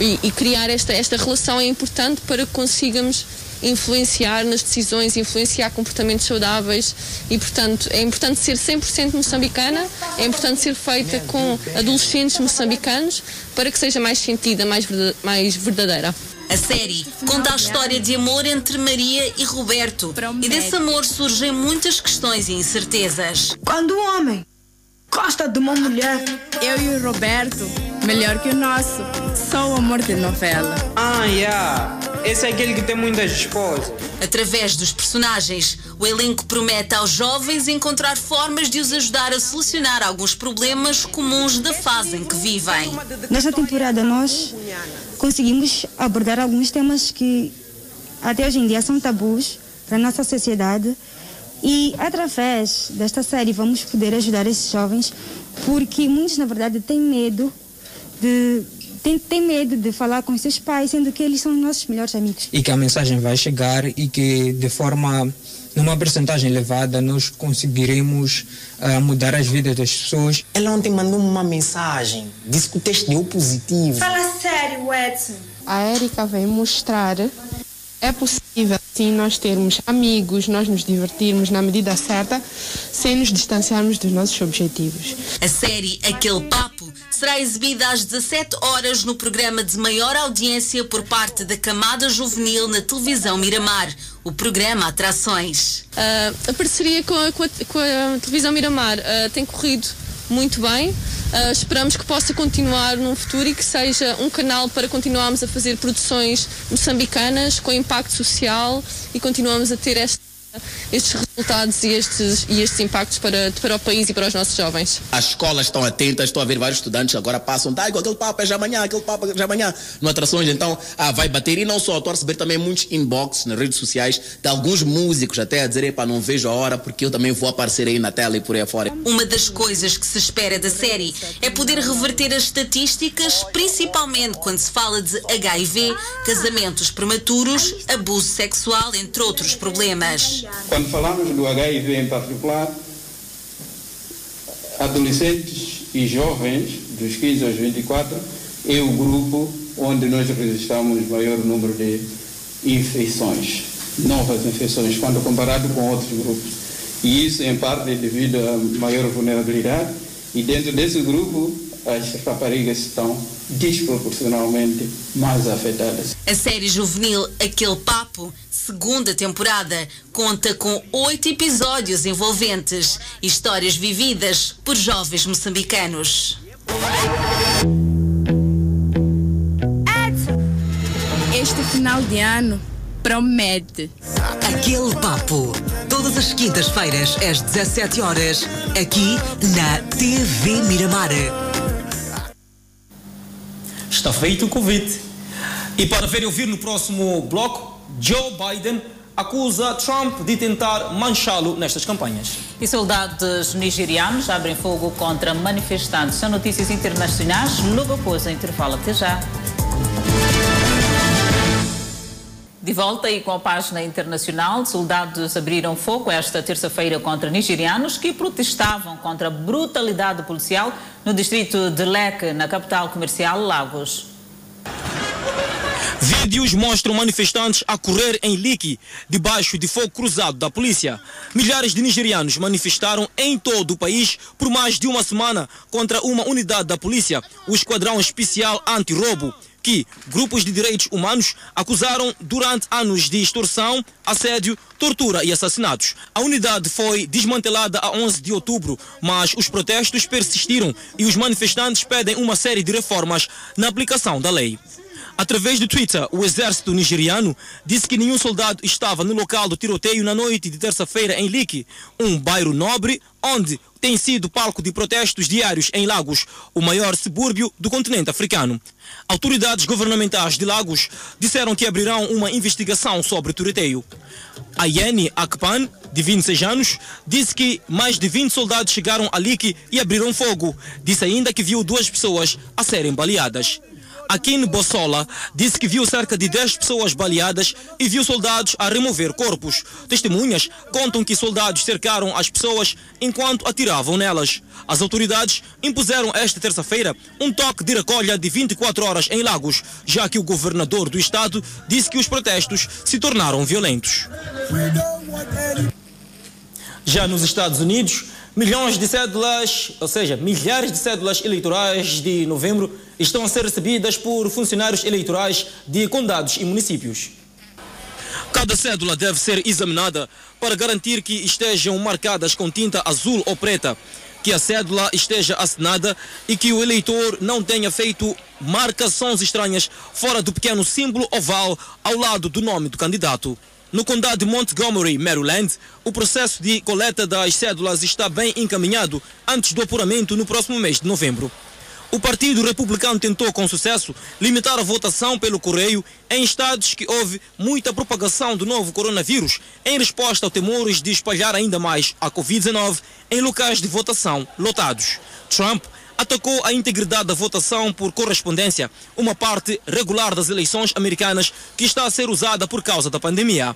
E, e criar esta, esta relação é importante para que consigamos influenciar nas decisões, influenciar comportamentos saudáveis e, portanto, é importante ser 100% moçambicana, é importante ser feita com adolescentes moçambicanos para que seja mais sentida, mais, mais verdadeira. A série conta a história de amor entre Maria e Roberto. E desse amor surgem muitas questões e incertezas. Quando um homem gosta de uma mulher, eu e o Roberto, melhor que o nosso, só o amor de novela. Ah, yeah. Esse é aquele que tem muitas esposas. Através dos personagens, o elenco promete aos jovens encontrar formas de os ajudar a solucionar alguns problemas comuns da fase em que vivem. Nesta temporada, nós conseguimos abordar alguns temas que até hoje em dia são tabus para a nossa sociedade. E através desta série vamos poder ajudar esses jovens, porque muitos, na verdade, têm medo de tem, tem medo de falar com seus pais, sendo que eles são os nossos melhores amigos. E que a mensagem vai chegar e que de forma, numa percentagem elevada, nós conseguiremos uh, mudar as vidas das pessoas. Ela ontem mandou uma mensagem, disse que o teste deu positivo. Fala sério, Edson. A Érica vem mostrar é possível sim nós termos amigos, nós nos divertirmos na medida certa, sem nos distanciarmos dos nossos objetivos. A série Aquele Papo será exibida às 17 horas no programa de maior audiência por parte da camada juvenil na televisão Miramar, o programa Atrações. Uh, a parceria com a, com a, com a televisão Miramar uh, tem corrido muito bem. Uh, esperamos que possa continuar num futuro e que seja um canal para continuarmos a fazer produções moçambicanas com impacto social e continuamos a ter esta estes resultados e estes, e estes impactos para, para o país e para os nossos jovens. As escolas estão atentas, estou a ver vários estudantes agora passam, tá, aquele papo é já amanhã, aquele papo é já amanhã, no atrações, então ah, vai bater e não só, estou a receber também muitos inbox nas redes sociais de alguns músicos até a dizer, para não vejo a hora porque eu também vou aparecer aí na tela e por aí afora. Uma das coisas que se espera da série é poder reverter as estatísticas, principalmente quando se fala de HIV, casamentos prematuros, abuso sexual, entre outros problemas. Quando falamos do HIV em particular, adolescentes e jovens, dos 15 aos 24, é o grupo onde nós registramos maior número de infecções, novas infecções, quando comparado com outros grupos. E isso, em parte, é devido à maior vulnerabilidade E dentro desse grupo, as raparigas estão desproporcionalmente mais afetadas. A série juvenil Aquele Papo, segunda temporada, conta com oito episódios envolventes, histórias vividas por jovens moçambicanos. Este final de ano promete. Aquele Papo, todas as quintas-feiras às 17 horas, aqui na TV Miramar. Está feito o convite. E para ver e ouvir no próximo bloco, Joe Biden acusa Trump de tentar manchá-lo nestas campanhas. E soldados nigerianos abrem fogo contra manifestantes. São notícias internacionais logo após o intervalo. Até já. De volta e com a página internacional, soldados abriram fogo esta terça-feira contra nigerianos que protestavam contra a brutalidade policial no distrito de Leque, na capital comercial Lagos. Vídeos mostram manifestantes a correr em Liki, debaixo de fogo cruzado da polícia. Milhares de nigerianos manifestaram em todo o país por mais de uma semana contra uma unidade da polícia, o Esquadrão Especial Anti-Roubo, que grupos de direitos humanos acusaram durante anos de extorsão, assédio, tortura e assassinatos. A unidade foi desmantelada a 11 de outubro, mas os protestos persistiram e os manifestantes pedem uma série de reformas na aplicação da lei. Através do Twitter, o exército nigeriano disse que nenhum soldado estava no local do tiroteio na noite de terça-feira em Liki, um bairro nobre onde tem sido palco de protestos diários em Lagos, o maior subúrbio do continente africano. Autoridades governamentais de Lagos disseram que abrirão uma investigação sobre o tiroteio. Ayeni Akpan, de 26 anos, disse que mais de 20 soldados chegaram a Liki e abriram fogo. Disse ainda que viu duas pessoas a serem baleadas. Akin Bossola disse que viu cerca de 10 pessoas baleadas e viu soldados a remover corpos. Testemunhas contam que soldados cercaram as pessoas enquanto atiravam nelas. As autoridades impuseram esta terça-feira um toque de recolha de 24 horas em Lagos, já que o governador do estado disse que os protestos se tornaram violentos. Já nos Estados Unidos, milhões de cédulas, ou seja, milhares de cédulas eleitorais de novembro estão a ser recebidas por funcionários eleitorais de condados e municípios. Cada cédula deve ser examinada para garantir que estejam marcadas com tinta azul ou preta, que a cédula esteja assinada e que o eleitor não tenha feito marcações estranhas fora do pequeno símbolo oval ao lado do nome do candidato. No condado de Montgomery, Maryland, o processo de coleta das cédulas está bem encaminhado antes do apuramento no próximo mês de novembro. O Partido Republicano tentou com sucesso limitar a votação pelo correio em estados que houve muita propagação do novo coronavírus em resposta a temores de espalhar ainda mais a Covid-19 em locais de votação lotados. Trump atacou a integridade da votação por correspondência, uma parte regular das eleições americanas que está a ser usada por causa da pandemia.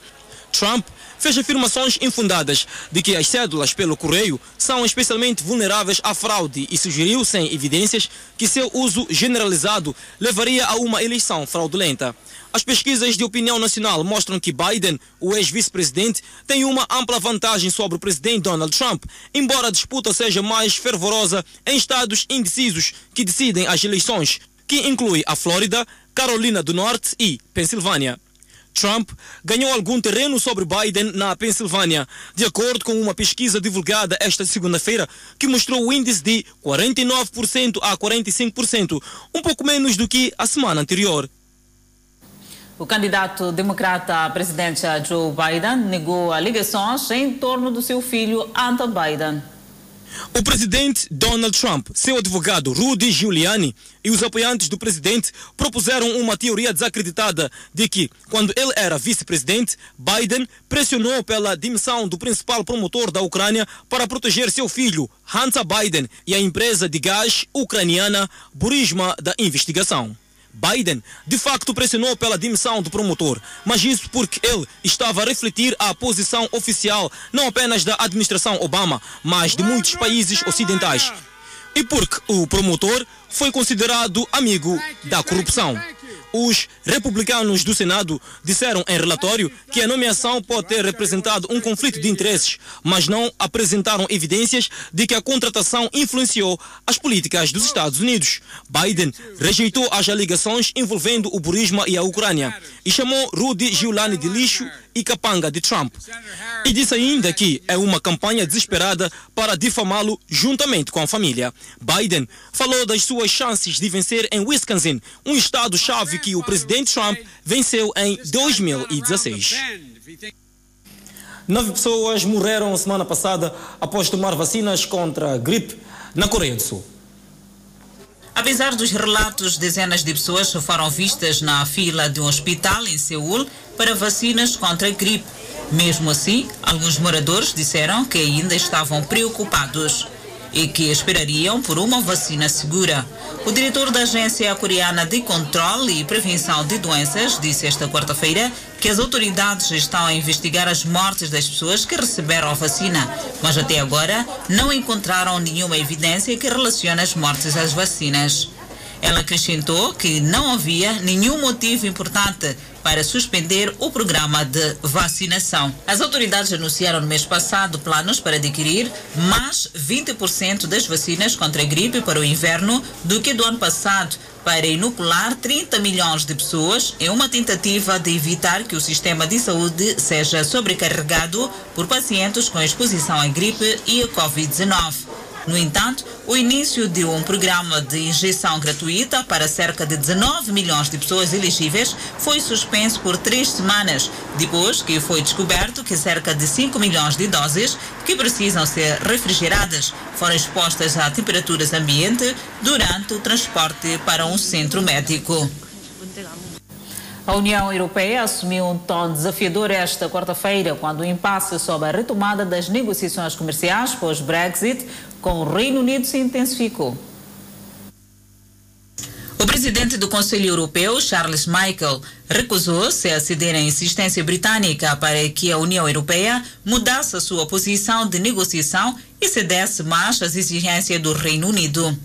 Trump fez afirmações infundadas de que as cédulas pelo correio são especialmente vulneráveis à fraude e sugeriu, sem evidências, que seu uso generalizado levaria a uma eleição fraudulenta. As pesquisas de opinião nacional mostram que Biden, o ex-vice-presidente, tem uma ampla vantagem sobre o presidente Donald Trump, embora a disputa seja mais fervorosa em estados indecisos que decidem as eleições, que inclui a Flórida, Carolina do Norte e Pensilvânia. Trump ganhou algum terreno sobre Biden na Pensilvânia, de acordo com uma pesquisa divulgada esta segunda-feira, que mostrou o índice de 49% a 45%, um pouco menos do que a semana anterior. O candidato democrata à presidência Joe Biden negou alegações em torno do seu filho Hunter Biden. O presidente Donald Trump, seu advogado Rudy Giuliani e os apoiantes do presidente propuseram uma teoria desacreditada de que, quando ele era vice-presidente, Biden pressionou pela demissão do principal promotor da Ucrânia para proteger seu filho, Hunter Biden, e a empresa de gás ucraniana Burisma da investigação. Biden, de facto, pressionou pela demissão do promotor, mas isso porque ele estava a refletir a posição oficial não apenas da administração Obama, mas de muitos países ocidentais. E porque o promotor foi considerado amigo da corrupção. Os republicanos do Senado disseram em relatório que a nomeação pode ter representado um conflito de interesses, mas não apresentaram evidências de que a contratação influenciou as políticas dos Estados Unidos. Biden rejeitou as alegações envolvendo o Burisma e a Ucrânia e chamou Rudy Giuliani de lixo e capanga de Trump. E disse ainda que é uma campanha desesperada para difamá-lo juntamente com a família. Biden falou das suas chances de vencer em Wisconsin, um estado-chave que o presidente Trump venceu em 2016. Nove pessoas morreram semana passada após tomar vacinas contra a gripe na Coreia do Sul. Apesar dos relatos, dezenas de pessoas foram vistas na fila de um hospital em Seul para vacinas contra a gripe. Mesmo assim, alguns moradores disseram que ainda estavam preocupados e que esperariam por uma vacina segura. O diretor da Agência Coreana de Controle e Prevenção de Doenças disse esta quarta-feira que as autoridades estão a investigar as mortes das pessoas que receberam a vacina, mas até agora não encontraram nenhuma evidência que relacione as mortes às vacinas. Ela acrescentou que não havia nenhum motivo importante para suspender o programa de vacinação. As autoridades anunciaram no mês passado planos para adquirir mais 20% das vacinas contra a gripe para o inverno do que do ano passado, para inocular 30 milhões de pessoas em uma tentativa de evitar que o sistema de saúde seja sobrecarregado por pacientes com exposição à gripe e à Covid-19. No entanto, o início de um programa de injeção gratuita para cerca de 19 milhões de pessoas elegíveis foi suspenso por três semanas, depois que foi descoberto que cerca de 5 milhões de doses que precisam ser refrigeradas foram expostas a temperaturas ambiente durante o transporte para um centro médico. A União Europeia assumiu um tom desafiador esta quarta-feira, quando o impasse sobre a retomada das negociações comerciais pós-Brexit com o Reino Unido se intensificou. O presidente do Conselho Europeu, Charles Michael, recusou-se a ceder à insistência britânica para que a União Europeia mudasse a sua posição de negociação e cedesse mais às exigências do Reino Unido.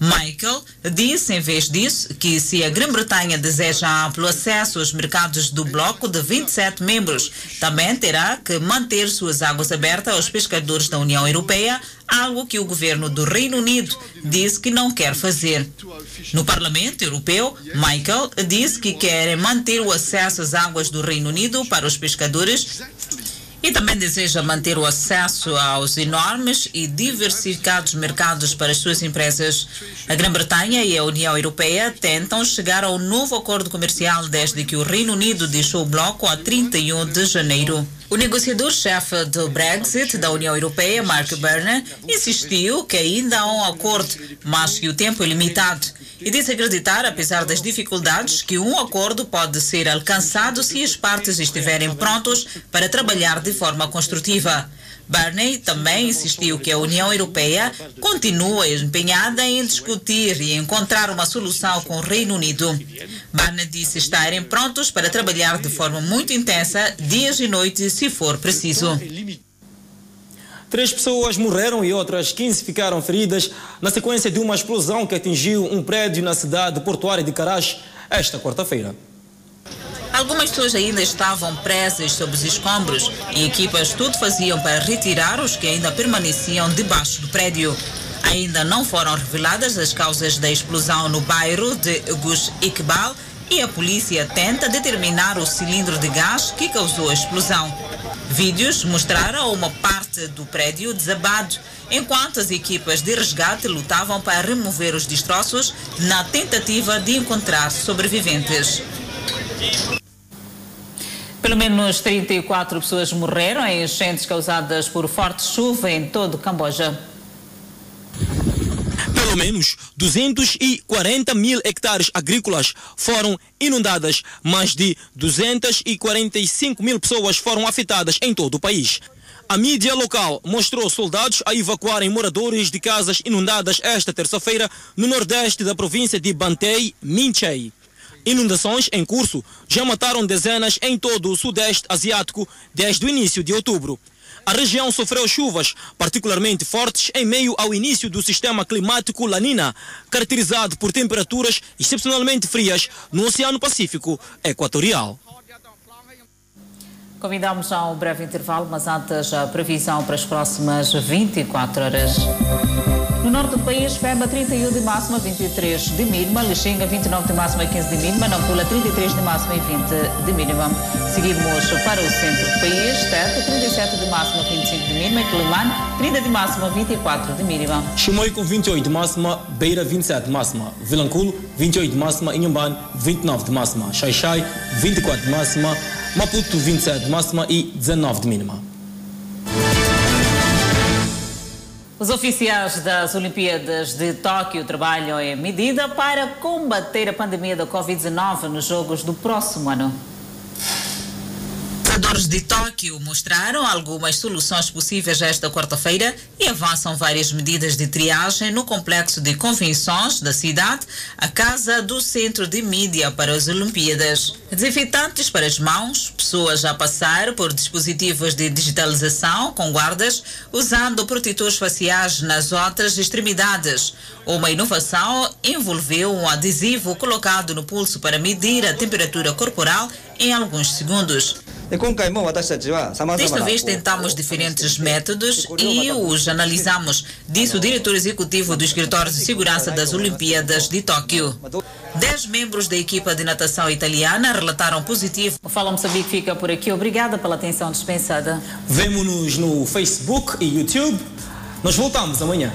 Michael disse, em vez disso, que se a Grã-Bretanha deseja amplo acesso aos mercados do bloco de 27 membros, também terá que manter suas águas abertas aos pescadores da União Europeia, algo que o governo do Reino Unido disse que não quer fazer. No Parlamento Europeu, Michael disse que quer manter o acesso às águas do Reino Unido para os pescadores e também deseja manter o acesso aos enormes e diversificados mercados para as suas empresas. A Grã-Bretanha e a União Europeia tentam chegar ao novo acordo comercial desde que o Reino Unido deixou o bloco a 31 de janeiro. O negociador-chefe do Brexit da União Europeia, Mark Burner, insistiu que ainda há um acordo, mas que o tempo é limitado e disse acreditar, apesar das dificuldades, que um acordo pode ser alcançado se as partes estiverem prontos para trabalhar de forma construtiva. Barney também insistiu que a União Europeia continua empenhada em discutir e encontrar uma solução com o Reino Unido. Barney disse estarem prontos para trabalhar de forma muito intensa, dias e noites, se for preciso. Três pessoas morreram e outras 15 ficaram feridas na sequência de uma explosão que atingiu um prédio na cidade portuária de Carache esta quarta-feira. Algumas pessoas ainda estavam presas sob os escombros e equipas tudo faziam para retirar os que ainda permaneciam debaixo do prédio. Ainda não foram reveladas as causas da explosão no bairro de Gush Iqbal e a polícia tenta determinar o cilindro de gás que causou a explosão. Vídeos mostraram uma parte do prédio desabado, enquanto as equipas de resgate lutavam para remover os destroços na tentativa de encontrar sobreviventes. Pelo menos 34 pessoas morreram em enchentes causadas por forte chuva em todo o Camboja. Pelo menos 240 mil hectares agrícolas foram inundadas, mais de 245 mil pessoas foram afetadas em todo o país. A mídia local mostrou soldados a evacuarem moradores de casas inundadas esta terça-feira no nordeste da província de Bantei, Minchei. Inundações em curso já mataram dezenas em todo o sudeste asiático desde o início de outubro. A região sofreu chuvas particularmente fortes em meio ao início do sistema climático Lanina, caracterizado por temperaturas excepcionalmente frias no Oceano Pacífico Equatorial. Convidamos a um breve intervalo, mas antes a previsão para as próximas 24 horas. No norte do país, Pemba 31 de máxima, 23 de mínima, Lixinga 29 de máxima e 15 de mínima, Nampula 33 de máxima e 20 de mínima. Seguimos para o centro do país, Tete 37 de máxima, 25 de mínima, e Quilimane 30 de máxima, 24 de mínima. Chimoio com 28 de máxima, Beira 27 de máxima, Vilanculo 28 de máxima, Inhambane 29 de máxima, Xaixai 24 de máxima, Maputo 27 de máxima e 19 de mínima. Os oficiais das Olimpíadas de Tóquio trabalham em medida para combater a pandemia da Covid-19 nos Jogos do próximo ano. Os de Tóquio mostraram algumas soluções possíveis esta quarta-feira e avançam várias medidas de triagem no complexo de convenções da cidade, a casa do centro de mídia para as Olimpíadas. Desinfetantes para as mãos, pessoas a passar por dispositivos de digitalização com guardas, usando protetores faciais nas outras extremidades. Uma inovação envolveu um adesivo colocado no pulso para medir a temperatura corporal em alguns segundos. Desta vez tentamos diferentes métodos e os analisamos, disse o diretor executivo do Escritório de Segurança das Olimpíadas de Tóquio. Dez membros da equipa de natação italiana relataram positivo. O Fala Moçambique fica por aqui. Obrigada pela atenção dispensada. Vemo-nos no Facebook e YouTube. Nós voltamos amanhã.